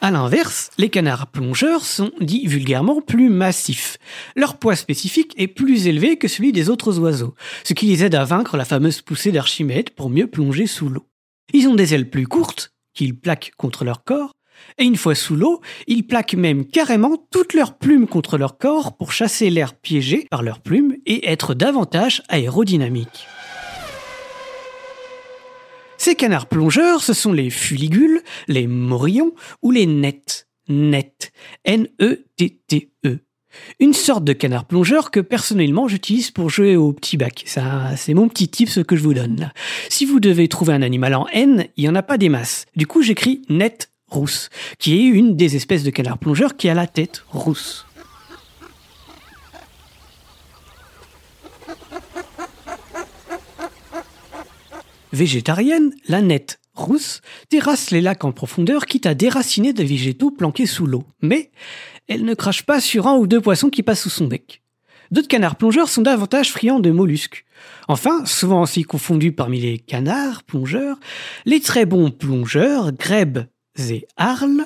À l'inverse, les canards plongeurs sont dits vulgairement plus massifs. Leur poids spécifique est plus élevé que celui des autres oiseaux, ce qui les aide à vaincre la fameuse poussée d'Archimède pour mieux plonger sous l'eau. Ils ont des ailes plus courtes, qu'ils plaquent contre leur corps, et une fois sous l'eau, ils plaquent même carrément toutes leurs plumes contre leur corps pour chasser l'air piégé par leurs plumes et être davantage aérodynamiques. Ces canards plongeurs, ce sont les fuligules, les morillons ou les nets. Net. N-E-T-T-E. Une sorte de canard plongeur que personnellement j'utilise pour jouer au petit bac. Ça, c'est mon petit tip ce que je vous donne Si vous devez trouver un animal en N, il n'y en a pas des masses. Du coup, j'écris net rousse, qui est une des espèces de canard plongeur qui a la tête rousse. Végétarienne, la nette rousse terrasse les lacs en profondeur quitte à déraciner des végétaux planqués sous l'eau. Mais elle ne crache pas sur un ou deux poissons qui passent sous son bec. D'autres canards plongeurs sont davantage friands de mollusques. Enfin, souvent aussi confondus parmi les canards plongeurs, les très bons plongeurs, grèbes et arles,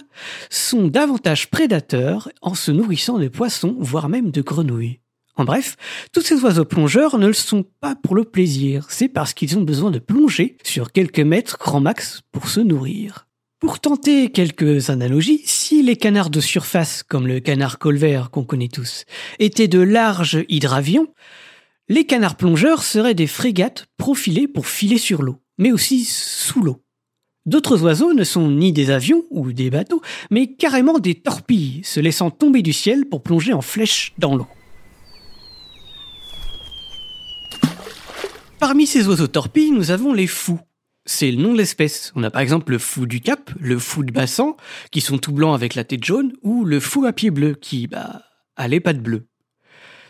sont davantage prédateurs en se nourrissant de poissons, voire même de grenouilles. En bref, tous ces oiseaux plongeurs ne le sont pas pour le plaisir, c'est parce qu'ils ont besoin de plonger sur quelques mètres grand max pour se nourrir. Pour tenter quelques analogies, si les canards de surface, comme le canard colvert qu'on connaît tous, étaient de larges hydravions, les canards plongeurs seraient des frégates profilées pour filer sur l'eau, mais aussi sous l'eau. D'autres oiseaux ne sont ni des avions ou des bateaux, mais carrément des torpilles, se laissant tomber du ciel pour plonger en flèche dans l'eau. Parmi ces oiseaux torpilles, nous avons les fous. C'est le nom de l'espèce. On a par exemple le fou du Cap, le fou de Bassan, qui sont tout blancs avec la tête jaune, ou le fou à pied bleu, qui, bah, a les pattes bleues.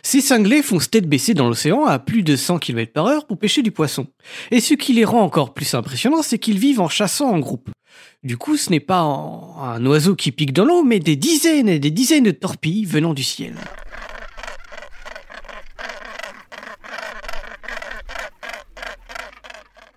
Ces cinglés font se tête baissée dans l'océan à plus de 100 km par heure pour pêcher du poisson. Et ce qui les rend encore plus impressionnants, c'est qu'ils vivent en chassant en groupe. Du coup, ce n'est pas un oiseau qui pique dans l'eau, mais des dizaines et des dizaines de torpilles venant du ciel.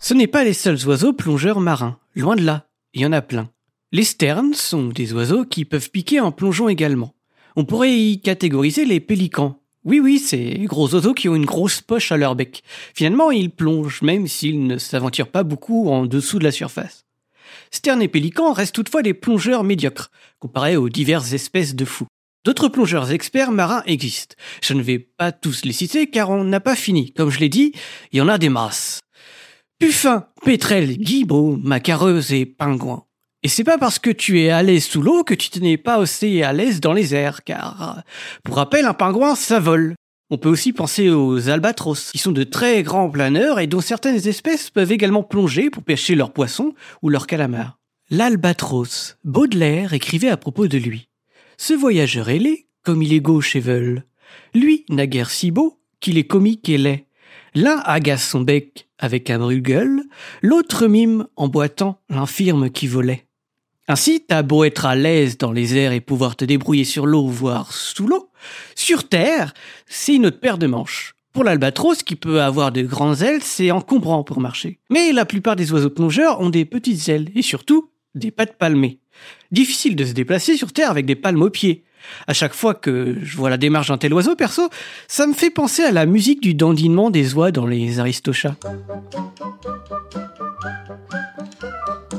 Ce n'est pas les seuls oiseaux plongeurs marins, loin de là, il y en a plein. Les sternes sont des oiseaux qui peuvent piquer en plongeant également. On pourrait y catégoriser les pélicans. Oui, oui, ces gros oiseaux qui ont une grosse poche à leur bec. Finalement, ils plongent, même s'ils ne s'aventurent pas beaucoup en dessous de la surface. Sternes et pélicans restent toutefois des plongeurs médiocres, comparés aux diverses espèces de fous. D'autres plongeurs experts marins existent. Je ne vais pas tous les citer car on n'a pas fini. Comme je l'ai dit, il y en a des masses. Puffin, pétrel, guibaud, macareuse et pingouin. Et c'est pas parce que tu es à l'aise sous l'eau que tu n'es pas aussi à l'aise dans les airs, car, pour rappel, un pingouin, ça vole. On peut aussi penser aux albatros, qui sont de très grands planeurs et dont certaines espèces peuvent également plonger pour pêcher leurs poissons ou leurs calamars. L'albatros, Baudelaire écrivait à propos de lui. Ce voyageur laid, comme il est gauche et veule. Lui n'a guère si beau qu'il est comique et laid. L'un agace son bec avec un brûle l'autre mime en boitant l'infirme qui volait. Ainsi, t'as beau être à l'aise dans les airs et pouvoir te débrouiller sur l'eau, voire sous l'eau, sur terre, c'est une autre paire de manches. Pour l'albatros, qui peut avoir de grandes ailes, c'est encombrant pour marcher. Mais la plupart des oiseaux plongeurs ont des petites ailes, et surtout, des pattes palmées. Difficile de se déplacer sur terre avec des palmes aux pieds. À chaque fois que je vois la démarche d'un tel oiseau, perso, ça me fait penser à la musique du dandinement des oies dans les aristochats.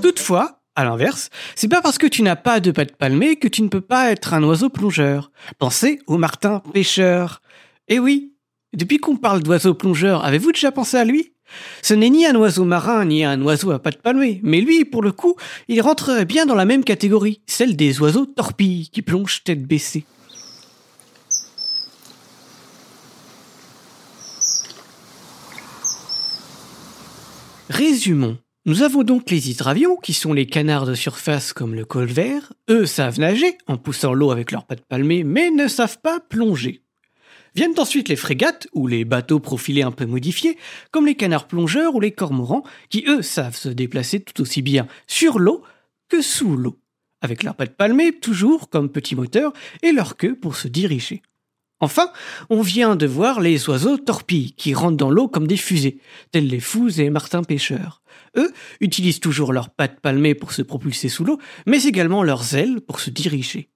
Toutefois, à l'inverse, c'est pas parce que tu n'as pas de pattes palmées que tu ne peux pas être un oiseau plongeur. Pensez au martin pêcheur. Eh oui, depuis qu'on parle d'oiseau plongeur, avez-vous déjà pensé à lui? Ce n'est ni un oiseau marin ni un oiseau à pattes palmées, mais lui, pour le coup, il rentrerait bien dans la même catégorie, celle des oiseaux torpilles qui plongent tête baissée. Résumons. Nous avons donc les hydravions, qui sont les canards de surface comme le colvert. Eux savent nager en poussant l'eau avec leurs pattes palmées, mais ne savent pas plonger. Viennent ensuite les frégates, ou les bateaux profilés un peu modifiés, comme les canards plongeurs ou les cormorans, qui eux savent se déplacer tout aussi bien sur l'eau que sous l'eau, avec leurs pattes palmées toujours comme petits moteurs et leur queue pour se diriger. Enfin, on vient de voir les oiseaux torpilles qui rentrent dans l'eau comme des fusées, tels les fous et martins pêcheurs. Eux utilisent toujours leurs pattes palmées pour se propulser sous l'eau, mais également leurs ailes pour se diriger.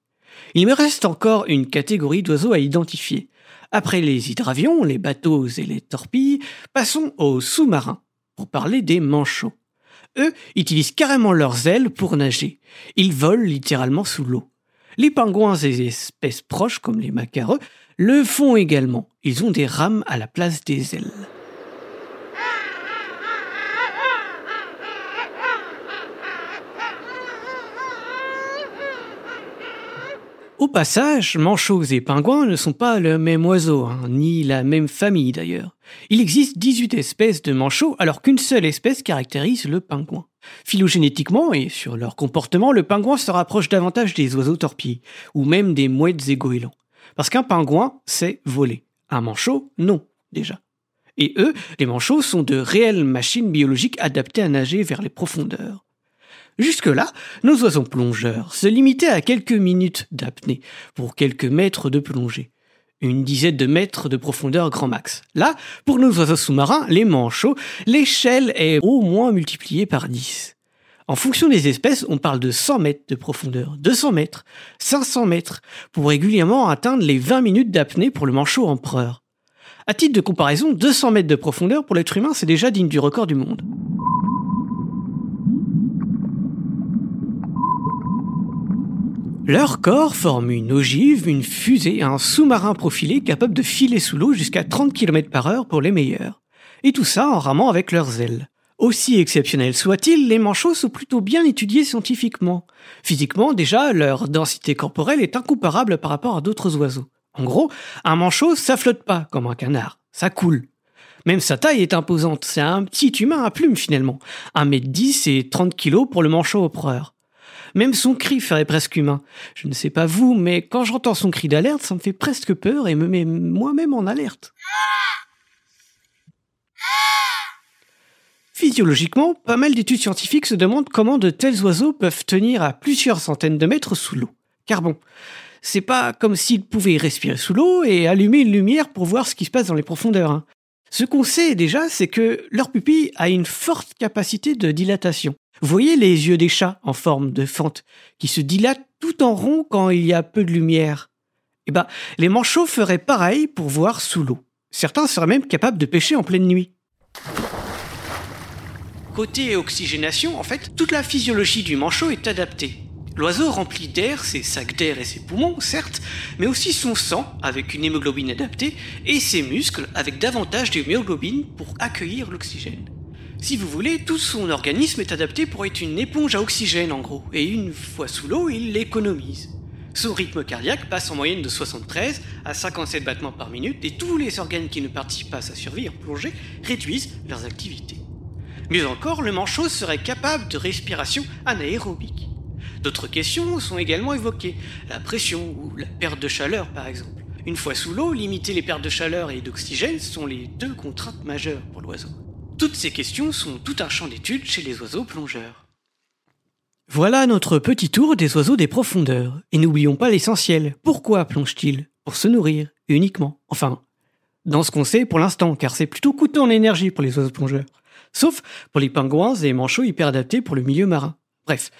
Il me reste encore une catégorie d'oiseaux à identifier. Après les hydravions, les bateaux et les torpilles, passons aux sous-marins, pour parler des manchots. Eux utilisent carrément leurs ailes pour nager. Ils volent littéralement sous l'eau. Les pingouins et espèces proches, comme les macareux, le font également. Ils ont des rames à la place des ailes. Au passage, manchots et pingouins ne sont pas le même oiseau, hein, ni la même famille d'ailleurs. Il existe 18 espèces de manchots alors qu'une seule espèce caractérise le pingouin. Phylogénétiquement et sur leur comportement, le pingouin se rapproche davantage des oiseaux torpilles, ou même des mouettes et goélands. Parce qu'un pingouin, c'est voler. Un manchot, non, déjà. Et eux, les manchots, sont de réelles machines biologiques adaptées à nager vers les profondeurs. Jusque-là, nos oiseaux plongeurs se limitaient à quelques minutes d'apnée pour quelques mètres de plongée. Une dizaine de mètres de profondeur grand max. Là, pour nos oiseaux sous-marins, les manchots, l'échelle est au moins multipliée par 10. En fonction des espèces, on parle de 100 mètres de profondeur, 200 mètres, 500 mètres, pour régulièrement atteindre les 20 minutes d'apnée pour le manchot empereur. À titre de comparaison, 200 mètres de profondeur pour l'être humain, c'est déjà digne du record du monde. Leur corps forme une ogive, une fusée, un sous-marin profilé capable de filer sous l'eau jusqu'à 30 km par heure pour les meilleurs. Et tout ça en ramant avec leurs ailes. Aussi exceptionnels soient-ils, les manchots sont plutôt bien étudiés scientifiquement. Physiquement, déjà, leur densité corporelle est incomparable par rapport à d'autres oiseaux. En gros, un manchot, ça flotte pas comme un canard, ça coule. Même sa taille est imposante, c'est un petit humain à plumes finalement. 1m10 et 30 kg pour le manchot empereur. Même son cri ferait presque humain. Je ne sais pas vous, mais quand j'entends son cri d'alerte, ça me fait presque peur et me met moi-même en alerte. Physiologiquement, pas mal d'études scientifiques se demandent comment de tels oiseaux peuvent tenir à plusieurs centaines de mètres sous l'eau. Car bon, c'est pas comme s'ils pouvaient respirer sous l'eau et allumer une lumière pour voir ce qui se passe dans les profondeurs. Hein. Ce qu'on sait déjà, c'est que leur pupille a une forte capacité de dilatation. Voyez les yeux des chats en forme de fente, qui se dilatent tout en rond quand il y a peu de lumière. Eh ben, les manchots feraient pareil pour voir sous l'eau. Certains seraient même capables de pêcher en pleine nuit. Côté oxygénation, en fait, toute la physiologie du manchot est adaptée. L'oiseau remplit d'air ses sacs d'air et ses poumons, certes, mais aussi son sang, avec une hémoglobine adaptée, et ses muscles, avec davantage d'hémoglobine pour accueillir l'oxygène. Si vous voulez, tout son organisme est adapté pour être une éponge à oxygène en gros, et une fois sous l'eau, il l'économise. Son rythme cardiaque passe en moyenne de 73 à 57 battements par minute, et tous les organes qui ne participent pas à sa survie en plongée réduisent leurs activités. Mieux encore, le manchot serait capable de respiration anaérobique. D'autres questions sont également évoquées, la pression ou la perte de chaleur par exemple. Une fois sous l'eau, limiter les pertes de chaleur et d'oxygène sont les deux contraintes majeures pour l'oiseau. Toutes ces questions sont tout un champ d'étude chez les oiseaux plongeurs. Voilà notre petit tour des oiseaux des profondeurs. Et n'oublions pas l'essentiel. Pourquoi plongent-ils Pour se nourrir, uniquement? Enfin, dans ce qu'on sait pour l'instant, car c'est plutôt coûteux en énergie pour les oiseaux plongeurs. Sauf pour les pingouins et les manchots hyper adaptés pour le milieu marin. Bref.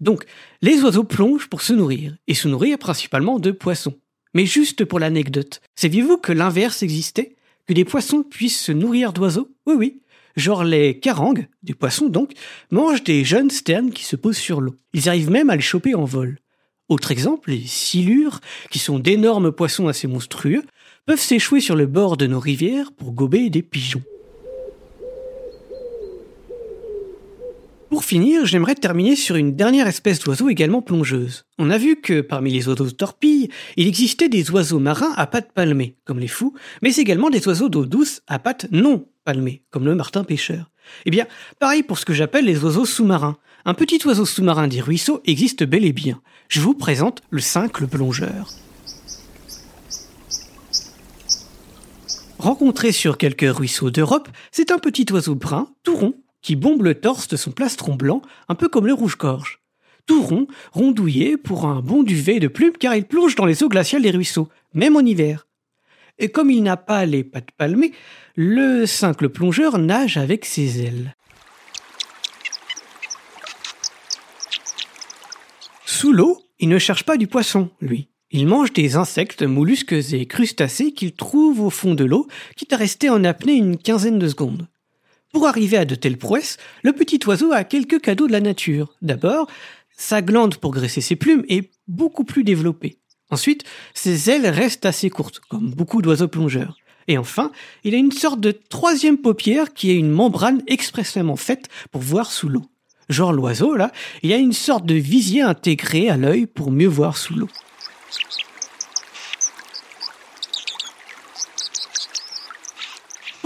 Donc, les oiseaux plongent pour se nourrir, et se nourrir principalement de poissons. Mais juste pour l'anecdote, saviez-vous que l'inverse existait? Que des poissons puissent se nourrir d'oiseaux? Oui, oui. Genre les carangues, des poissons donc, mangent des jeunes sternes qui se posent sur l'eau. Ils arrivent même à les choper en vol. Autre exemple, les silures, qui sont d'énormes poissons assez monstrueux, peuvent s'échouer sur le bord de nos rivières pour gober des pigeons. Pour finir, j'aimerais terminer sur une dernière espèce d'oiseau également plongeuse. On a vu que parmi les oiseaux de torpille, il existait des oiseaux marins à pattes palmées, comme les fous, mais également des oiseaux d'eau douce à pattes non palmées, comme le martin pêcheur. Eh bien, pareil pour ce que j'appelle les oiseaux sous-marins. Un petit oiseau sous-marin des ruisseaux existe bel et bien. Je vous présente le cincle plongeur. Rencontré sur quelques ruisseaux d'Europe, c'est un petit oiseau brun, tout rond, qui bombe le torse de son plastron blanc, un peu comme le rouge-gorge. Tout rond, rondouillé pour un bon duvet de plumes car il plonge dans les eaux glaciales des ruisseaux, même en hiver. Et comme il n'a pas les pattes palmées, le simple plongeur nage avec ses ailes. Sous l'eau, il ne cherche pas du poisson, lui. Il mange des insectes, mollusques et crustacés qu'il trouve au fond de l'eau, quitte à rester en apnée une quinzaine de secondes. Pour arriver à de telles prouesses, le petit oiseau a quelques cadeaux de la nature. D'abord, sa glande pour graisser ses plumes est beaucoup plus développée. Ensuite, ses ailes restent assez courtes, comme beaucoup d'oiseaux plongeurs. Et enfin, il a une sorte de troisième paupière qui est une membrane expressément faite pour voir sous l'eau. Genre l'oiseau, là, il a une sorte de visier intégré à l'œil pour mieux voir sous l'eau.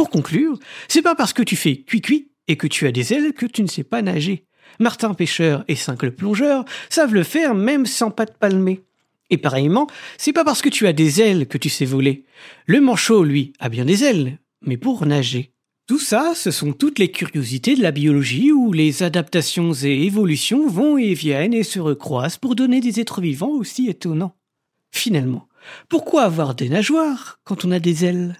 Pour conclure, c'est pas parce que tu fais cuit-cuit et que tu as des ailes que tu ne sais pas nager. Martin pêcheur et cinq le plongeur savent le faire même sans pattes palmées. Et pareillement, c'est pas parce que tu as des ailes que tu sais voler. Le manchot, lui, a bien des ailes, mais pour nager. Tout ça, ce sont toutes les curiosités de la biologie où les adaptations et évolutions vont et viennent et se recroisent pour donner des êtres vivants aussi étonnants. Finalement, pourquoi avoir des nageoires quand on a des ailes?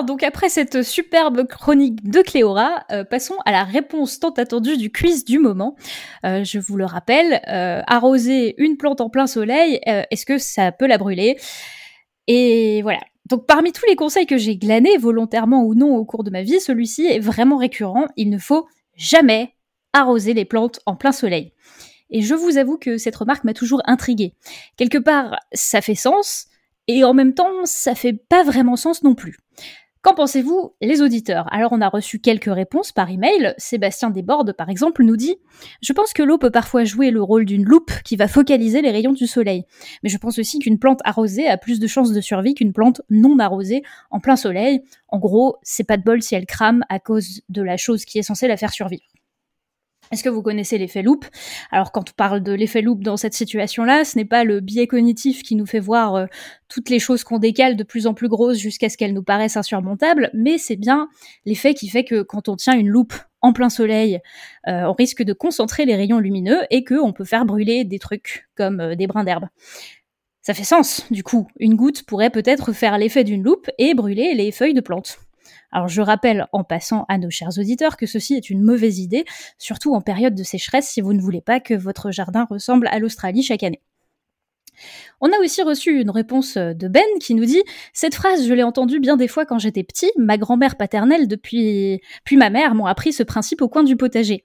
Donc après cette superbe chronique de Cléora, euh, passons à la réponse tant attendue du quiz du moment. Euh, je vous le rappelle, euh, arroser une plante en plein soleil, est-ce que ça peut la brûler? Et voilà. Donc parmi tous les conseils que j'ai glanés, volontairement ou non au cours de ma vie, celui-ci est vraiment récurrent. Il ne faut jamais arroser les plantes en plein soleil. Et je vous avoue que cette remarque m'a toujours intriguée. Quelque part, ça fait sens, et en même temps, ça fait pas vraiment sens non plus. Qu'en pensez-vous, les auditeurs? Alors, on a reçu quelques réponses par email. Sébastien Desbordes, par exemple, nous dit Je pense que l'eau peut parfois jouer le rôle d'une loupe qui va focaliser les rayons du soleil. Mais je pense aussi qu'une plante arrosée a plus de chances de survie qu'une plante non arrosée en plein soleil. En gros, c'est pas de bol si elle crame à cause de la chose qui est censée la faire survivre. Est-ce que vous connaissez l'effet loupe Alors quand on parle de l'effet loupe dans cette situation-là, ce n'est pas le biais cognitif qui nous fait voir euh, toutes les choses qu'on décale de plus en plus grosses jusqu'à ce qu'elles nous paraissent insurmontables, mais c'est bien l'effet qui fait que quand on tient une loupe en plein soleil, euh, on risque de concentrer les rayons lumineux et qu'on peut faire brûler des trucs comme euh, des brins d'herbe. Ça fait sens, du coup. Une goutte pourrait peut-être faire l'effet d'une loupe et brûler les feuilles de plantes. Alors je rappelle en passant à nos chers auditeurs que ceci est une mauvaise idée, surtout en période de sécheresse si vous ne voulez pas que votre jardin ressemble à l'Australie chaque année. On a aussi reçu une réponse de Ben qui nous dit Cette phrase, je l'ai entendue bien des fois quand j'étais petit. Ma grand-mère paternelle, depuis, puis ma mère, m'ont appris ce principe au coin du potager.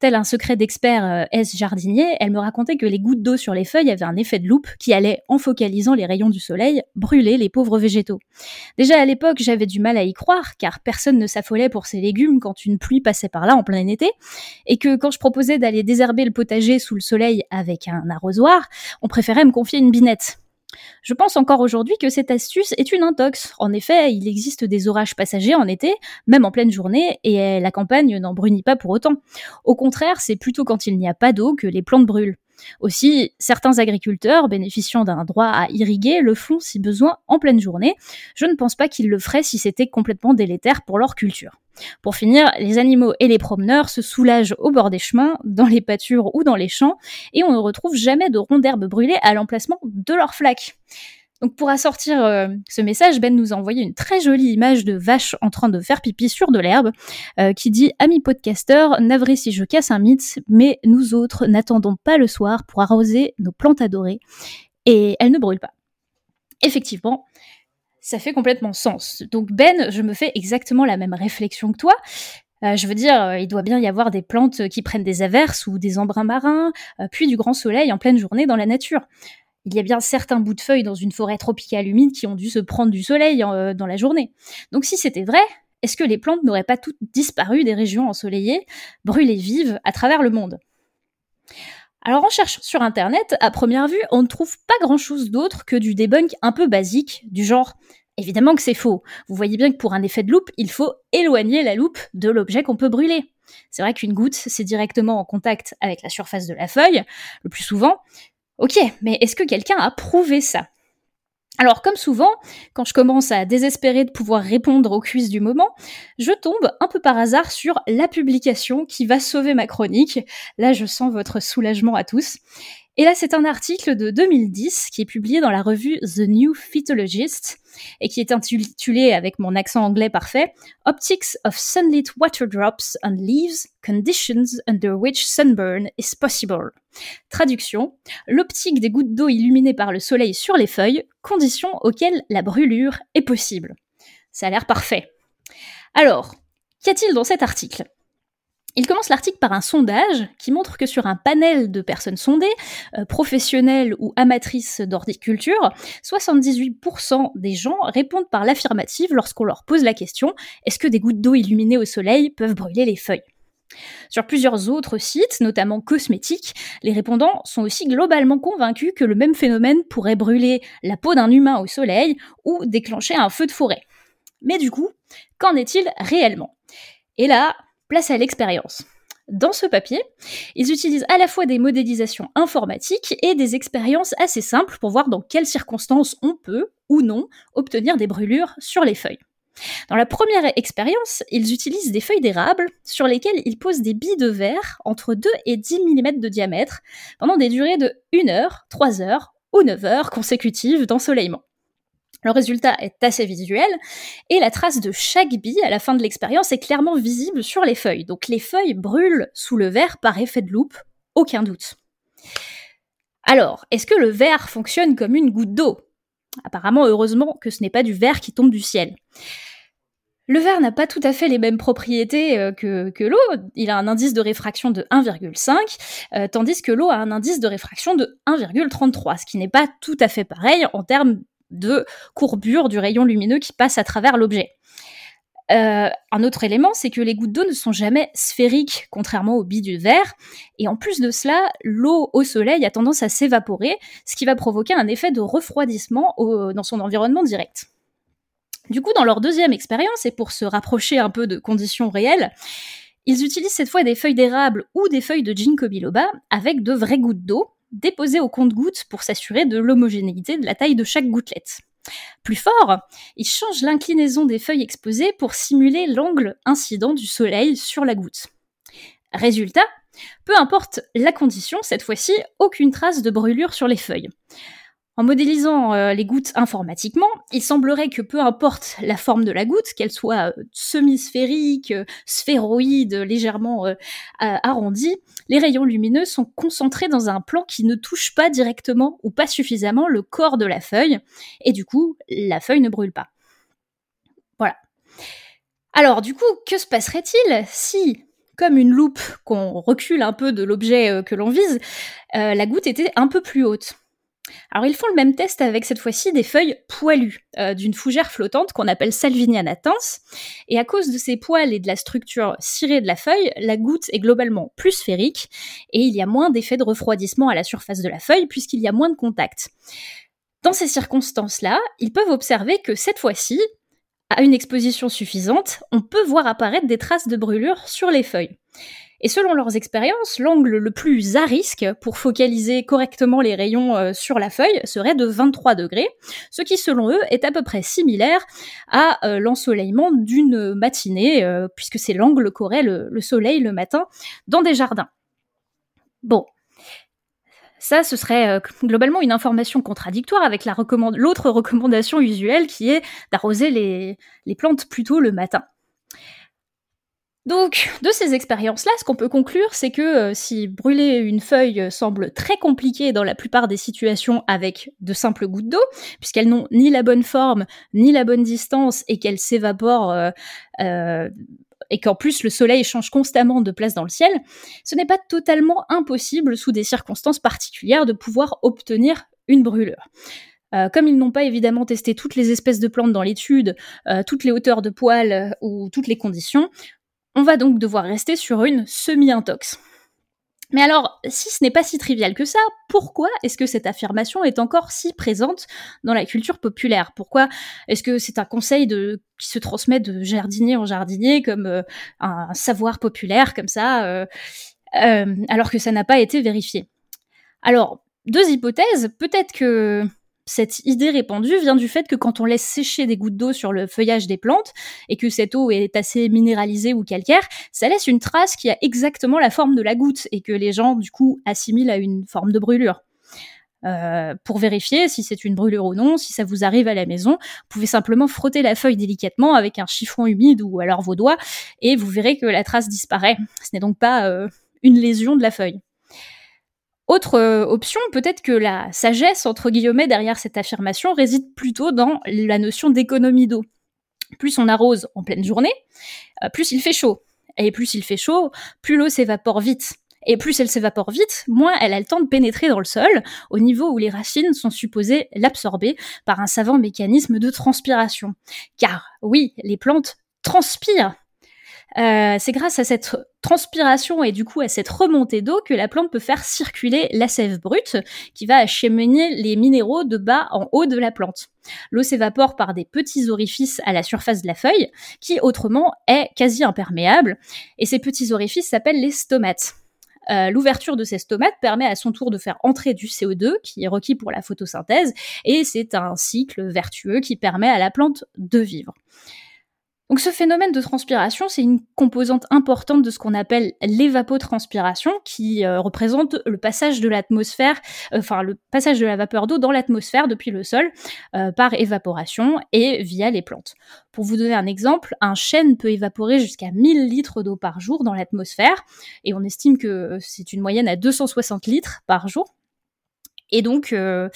Tel un secret d'expert euh, S jardinier, elle me racontait que les gouttes d'eau sur les feuilles avaient un effet de loupe qui allait, en focalisant les rayons du soleil, brûler les pauvres végétaux. Déjà à l'époque, j'avais du mal à y croire, car personne ne s'affolait pour ces légumes quand une pluie passait par là en plein été, et que quand je proposais d'aller désherber le potager sous le soleil avec un arrosoir, on préférait me confier une binette. Je pense encore aujourd'hui que cette astuce est une intox. En effet, il existe des orages passagers en été, même en pleine journée, et la campagne n'en brunit pas pour autant. Au contraire, c'est plutôt quand il n'y a pas d'eau que les plantes brûlent. Aussi, certains agriculteurs bénéficiant d'un droit à irriguer le font si besoin en pleine journée. Je ne pense pas qu'ils le feraient si c'était complètement délétère pour leur culture. Pour finir, les animaux et les promeneurs se soulagent au bord des chemins, dans les pâtures ou dans les champs, et on ne retrouve jamais de ronds d'herbe brûlées à l'emplacement de leurs flaques. Donc pour assortir euh, ce message, Ben nous a envoyé une très jolie image de vache en train de faire pipi sur de l'herbe, euh, qui dit Ami podcaster, navré si je casse un mythe, mais nous autres n'attendons pas le soir pour arroser nos plantes adorées, et elles ne brûlent pas. Effectivement, ça fait complètement sens. Donc Ben, je me fais exactement la même réflexion que toi. Euh, je veux dire, il doit bien y avoir des plantes qui prennent des averses ou des embruns marins, puis du grand soleil en pleine journée dans la nature. Il y a bien certains bouts de feuilles dans une forêt tropicale humide qui ont dû se prendre du soleil dans la journée. Donc si c'était vrai, est-ce que les plantes n'auraient pas toutes disparu des régions ensoleillées, brûlées vives à travers le monde? Alors en cherchant sur internet, à première vue, on ne trouve pas grand-chose d'autre que du debunk un peu basique, du genre évidemment que c'est faux. Vous voyez bien que pour un effet de loupe, il faut éloigner la loupe de l'objet qu'on peut brûler. C'est vrai qu'une goutte, c'est directement en contact avec la surface de la feuille, le plus souvent. Ok, mais est-ce que quelqu'un a prouvé ça? Alors, comme souvent, quand je commence à désespérer de pouvoir répondre aux quiz du moment, je tombe un peu par hasard sur la publication qui va sauver ma chronique. Là, je sens votre soulagement à tous. Et là, c'est un article de 2010 qui est publié dans la revue The New Phytologist et qui est intitulé, avec mon accent anglais parfait, Optics of Sunlit Water Drops on Leaves, Conditions under which sunburn is possible. Traduction, l'optique des gouttes d'eau illuminées par le soleil sur les feuilles, conditions auxquelles la brûlure est possible. Ça a l'air parfait. Alors, qu'y a-t-il dans cet article? Il commence l'article par un sondage qui montre que sur un panel de personnes sondées, euh, professionnelles ou amatrices d'horticulture, 78% des gens répondent par l'affirmative lorsqu'on leur pose la question est-ce que des gouttes d'eau illuminées au soleil peuvent brûler les feuilles? Sur plusieurs autres sites, notamment cosmétiques, les répondants sont aussi globalement convaincus que le même phénomène pourrait brûler la peau d'un humain au soleil ou déclencher un feu de forêt. Mais du coup, qu'en est-il réellement? Et là, place à l'expérience. Dans ce papier, ils utilisent à la fois des modélisations informatiques et des expériences assez simples pour voir dans quelles circonstances on peut, ou non, obtenir des brûlures sur les feuilles. Dans la première expérience, ils utilisent des feuilles d'érable sur lesquelles ils posent des billes de verre entre 2 et 10 mm de diamètre pendant des durées de 1 heure, 3 heures ou 9 heures consécutives d'ensoleillement. Le résultat est assez visuel et la trace de chaque bille à la fin de l'expérience est clairement visible sur les feuilles. Donc les feuilles brûlent sous le verre par effet de loupe, aucun doute. Alors, est-ce que le verre fonctionne comme une goutte d'eau? Apparemment, heureusement que ce n'est pas du verre qui tombe du ciel. Le verre n'a pas tout à fait les mêmes propriétés euh, que, l'eau. Il a un indice de réfraction de 1,5, euh, tandis que l'eau a un indice de réfraction de 1,33, ce qui n'est pas tout à fait pareil en termes de courbure du rayon lumineux qui passe à travers l'objet. Euh, un autre élément, c'est que les gouttes d'eau ne sont jamais sphériques, contrairement aux billes du verre. Et en plus de cela, l'eau au soleil a tendance à s'évaporer, ce qui va provoquer un effet de refroidissement dans son environnement direct. Du coup, dans leur deuxième expérience, et pour se rapprocher un peu de conditions réelles, ils utilisent cette fois des feuilles d'érable ou des feuilles de ginkgo biloba avec de vraies gouttes d'eau déposées au compte-gouttes pour s'assurer de l'homogénéité de la taille de chaque gouttelette. Plus fort, ils changent l'inclinaison des feuilles exposées pour simuler l'angle incident du soleil sur la goutte. Résultat, peu importe la condition, cette fois-ci, aucune trace de brûlure sur les feuilles. En modélisant euh, les gouttes informatiquement, il semblerait que peu importe la forme de la goutte, qu'elle soit euh, semi-sphérique, euh, sphéroïde, légèrement arrondie, les rayons lumineux sont concentrés dans un plan qui ne touche pas directement ou pas suffisamment le corps de la feuille, et du coup, la feuille ne brûle pas. Voilà. Alors, du coup, que se passerait-il si, comme une loupe qu'on recule un peu de l'objet que l'on vise, la goutte était un peu plus haute? Alors ils font le même test avec cette fois-ci des feuilles poilues euh, d'une fougère flottante qu'on appelle Salvinia natans. Et à cause de ces poils et de la structure cirée de la feuille, la goutte est globalement plus sphérique et il y a moins d'effet de refroidissement à la surface de la feuille puisqu'il y a moins de contact. Dans ces circonstances-là, ils peuvent observer que cette fois-ci, à une exposition suffisante, on peut voir apparaître des traces de brûlure sur les feuilles. Et selon leurs expériences, l'angle le plus à risque pour focaliser correctement les rayons euh, sur la feuille serait de 23 degrés, ce qui selon eux est à peu près similaire à euh, l'ensoleillement d'une matinée, euh, puisque c'est l'angle qu'aurait le, le soleil le matin dans des jardins. Bon, ça, ce serait globalement une information contradictoire avec l'autre recommandation usuelle qui est d'arroser les, les, plantes plutôt le matin. Donc, de ces expériences-là, ce qu'on peut conclure, c'est que euh, si brûler une feuille semble très compliqué dans la plupart des situations avec de simples gouttes d'eau, puisqu'elles n'ont ni la bonne forme, ni la bonne distance, et qu'elles s'évaporent, euh, euh, et qu'en plus le soleil change constamment de place dans le ciel, ce n'est pas totalement impossible, sous des circonstances particulières, de pouvoir obtenir une brûlure. comme ils n'ont pas évidemment testé toutes les espèces de plantes dans l'étude, toutes les hauteurs de poils ou toutes les conditions, on va donc devoir rester sur une semi-intox. Mais alors, si ce n'est pas si trivial que ça, pourquoi est-ce que cette affirmation est encore si présente dans la culture populaire? Pourquoi est-ce que c'est un conseil qui se transmet de jardinier en jardinier comme euh, un savoir populaire comme ça, euh, euh, alors que ça n'a pas été vérifié? Alors, deux hypothèses. Peut-être que cette idée répandue vient du fait que quand on laisse sécher des gouttes d'eau sur le feuillage des plantes et que cette eau est assez minéralisée ou calcaire, ça laisse une trace qui a exactement la forme de la goutte et que les gens du coup assimilent à une forme de brûlure. Euh, pour vérifier si c'est une brûlure ou non, si ça vous arrive à la maison, vous pouvez simplement frotter la feuille délicatement avec un chiffon humide ou alors vos doigts et vous verrez que la trace disparaît. Ce n'est donc pas euh, une lésion de la feuille. Autre euh, option, peut-être que la sagesse, entre guillemets, derrière cette affirmation réside plutôt dans la notion d'économie d'eau. Plus on arrose en pleine journée, euh, plus il fait chaud. Et plus il fait chaud, plus l'eau s'évapore vite. Et plus elle s'évapore vite, moins elle a le temps de pénétrer dans le sol, au niveau où les racines sont supposées l'absorber par un savant mécanisme de transpiration. Car oui, les plantes transpirent euh, c'est grâce à cette transpiration et du coup à cette remontée d'eau que la plante peut faire circuler la sève brute qui va acheminer les minéraux de bas en haut de la plante. L'eau s'évapore par des petits orifices à la surface de la feuille qui autrement est quasi imperméable et ces petits orifices s'appellent les stomates. Euh, l'ouverture de ces stomates permet à son tour de faire entrer du CO2 qui est requis pour la photosynthèse et c'est un cycle vertueux qui permet à la plante de vivre. Donc ce phénomène de transpiration, c'est une composante importante de ce qu'on appelle l'évapotranspiration, qui euh, représente le passage de l'atmosphère, euh, enfin le passage de la vapeur d'eau dans l'atmosphère depuis le sol euh, par évaporation et via les plantes. Pour vous donner un exemple, un chêne peut évaporer jusqu'à 1000 litres d'eau par jour dans l'atmosphère, et on estime que c'est une moyenne à 260 litres par jour. Et donc, euh,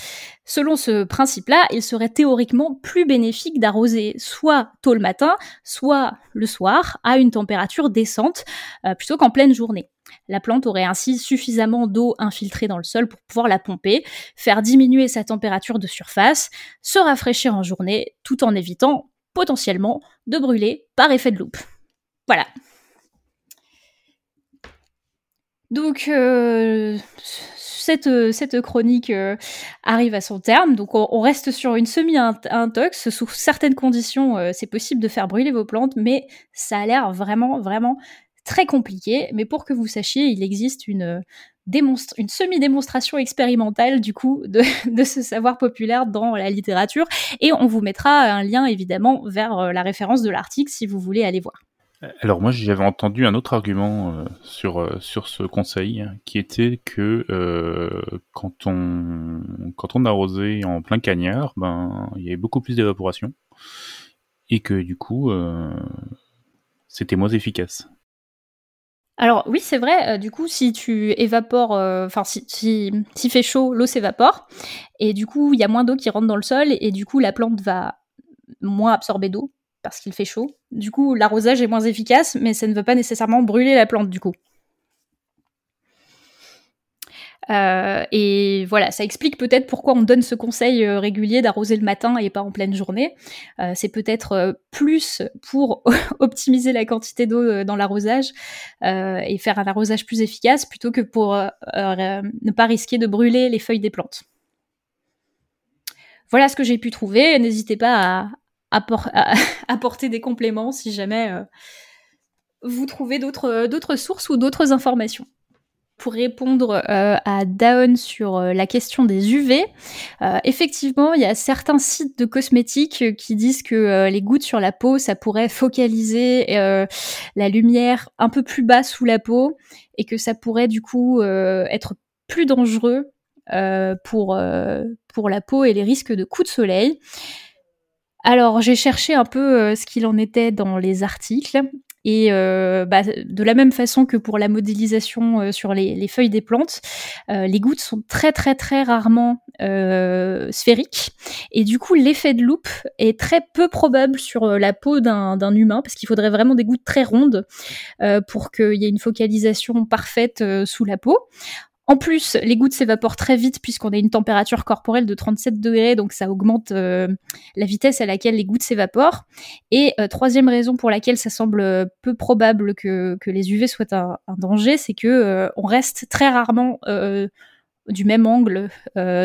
selon ce principe-là, il serait théoriquement plus bénéfique d'arroser soit tôt le matin, soit le soir, à une température décente, euh, plutôt qu'en pleine journée. La plante aurait ainsi suffisamment d'eau infiltrée dans le sol pour pouvoir la pomper, faire diminuer sa température de surface, se rafraîchir en journée, tout en évitant potentiellement de brûler par effet de loupe. Voilà. Donc, euh, cette, cette, chronique euh, arrive à son terme. Donc, on, reste sur une semi-intox. Sous certaines conditions, euh, c'est possible de faire brûler vos plantes, mais ça a l'air vraiment, vraiment très compliqué. Mais pour que vous sachiez, il existe une, une semi-démonstration expérimentale du coup de, de, ce savoir populaire dans la littérature. Et on vous mettra un lien évidemment vers la référence de l'article si vous voulez aller voir. Alors moi j'avais entendu un autre argument euh, sur, euh, sur ce conseil qui était que euh, quand, on, arrosait en plein cagnard, ben, il y avait beaucoup plus d'évaporation et que du coup c'était moins efficace. Alors oui c'est vrai, du coup si tu évapores, enfin si, si, si fait chaud, l'eau s'évapore et du coup il y a moins d'eau qui rentre dans le sol et du coup la plante va moins absorber d'eau parce qu'il fait chaud. Du coup, l'arrosage est moins efficace, mais ça ne veut pas nécessairement brûler la plante du coup. Euh, et voilà, ça explique peut-être pourquoi on donne ce conseil euh, régulier d'arroser le matin et pas en pleine journée. Euh, c'est peut-être plus pour optimiser la quantité d'eau dans l'arrosage et faire un arrosage plus efficace plutôt que pour ne pas risquer de brûler les feuilles des plantes. Voilà ce que j'ai pu trouver. N'hésitez pas à, apporter des compléments si jamais euh, vous trouvez d'autres sources ou d'autres informations. Pour répondre euh, à Daon sur euh, la question des UV, effectivement, il y a certains sites de cosmétiques qui disent que les gouttes sur la peau, ça pourrait focaliser la lumière un peu plus bas sous la peau et que ça pourrait du coup être plus dangereux pour, pour la peau et les risques de coups de soleil. Alors, j'ai cherché un peu euh, ce qu'il en était dans les articles. Et euh, bah, de la même façon que pour la modélisation euh, sur les, feuilles des plantes, les gouttes sont très très très rarement sphériques. Et du coup, l'effet de loupe est très peu probable sur la peau d'un humain, parce qu'il faudrait vraiment des gouttes très rondes pour qu'il y ait une focalisation parfaite sous la peau. En plus, les gouttes s'évaporent très vite puisqu'on a une température corporelle de 37 degrés, donc ça augmente euh, la vitesse à laquelle les gouttes s'évaporent. Et euh, troisième raison pour laquelle ça semble peu probable que, les UV soient un, danger, c'est que euh, on reste très rarement du même angle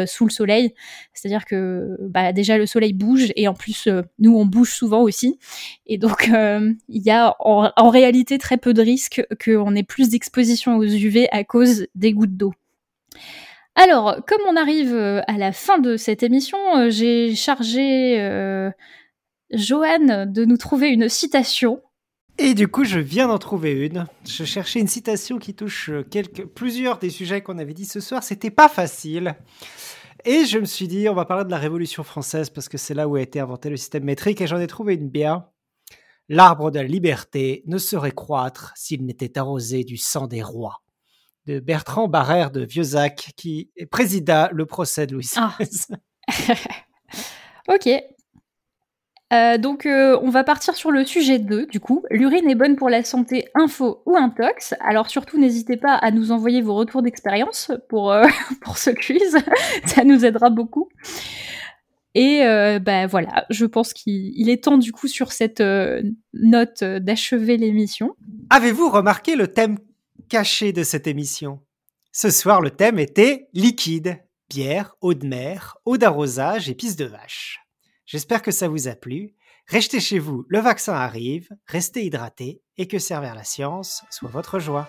sous le soleil. C'est-à-dire que bah, déjà le soleil bouge et en plus nous on bouge souvent aussi. Et donc il y a en, en, réalité très peu de risques qu'on ait plus d'exposition aux UV à cause des gouttes d'eau. Alors, comme on arrive à la fin de cette émission, j'ai chargé Joanne de nous trouver une citation et du coup, je viens d'en trouver une. Je cherchais une citation qui touche euh, quelques, plusieurs des sujets qu'on avait dit ce soir. C'était pas facile. Et je me suis dit, on va parler de la Révolution française parce que c'est là où a été inventé le système métrique et j'en ai trouvé une bien. L'arbre de la liberté ne saurait croître s'il n'était arrosé du sang des rois. De Bertrand Barrère de Vieuxac qui présida le procès de Louis XVI. Ah. ok, euh, donc euh, on va partir sur le sujet 2 du coup. L'urine est bonne pour la santé info ou intox. Alors surtout n'hésitez pas à nous envoyer vos retours d'expérience pour, euh, pour ce quiz. Ça nous aidera beaucoup. Et ben voilà, je pense qu'il est temps du coup sur cette note d'achever l'émission. Avez-vous remarqué le thème caché de cette émission? Ce soir le thème était liquide. Bière, eau de mer, eau d'arrosage et pisse de vache. J'espère que ça vous a plu. Restez chez vous, le vaccin arrive, restez hydratés et que servir la science soit votre joie.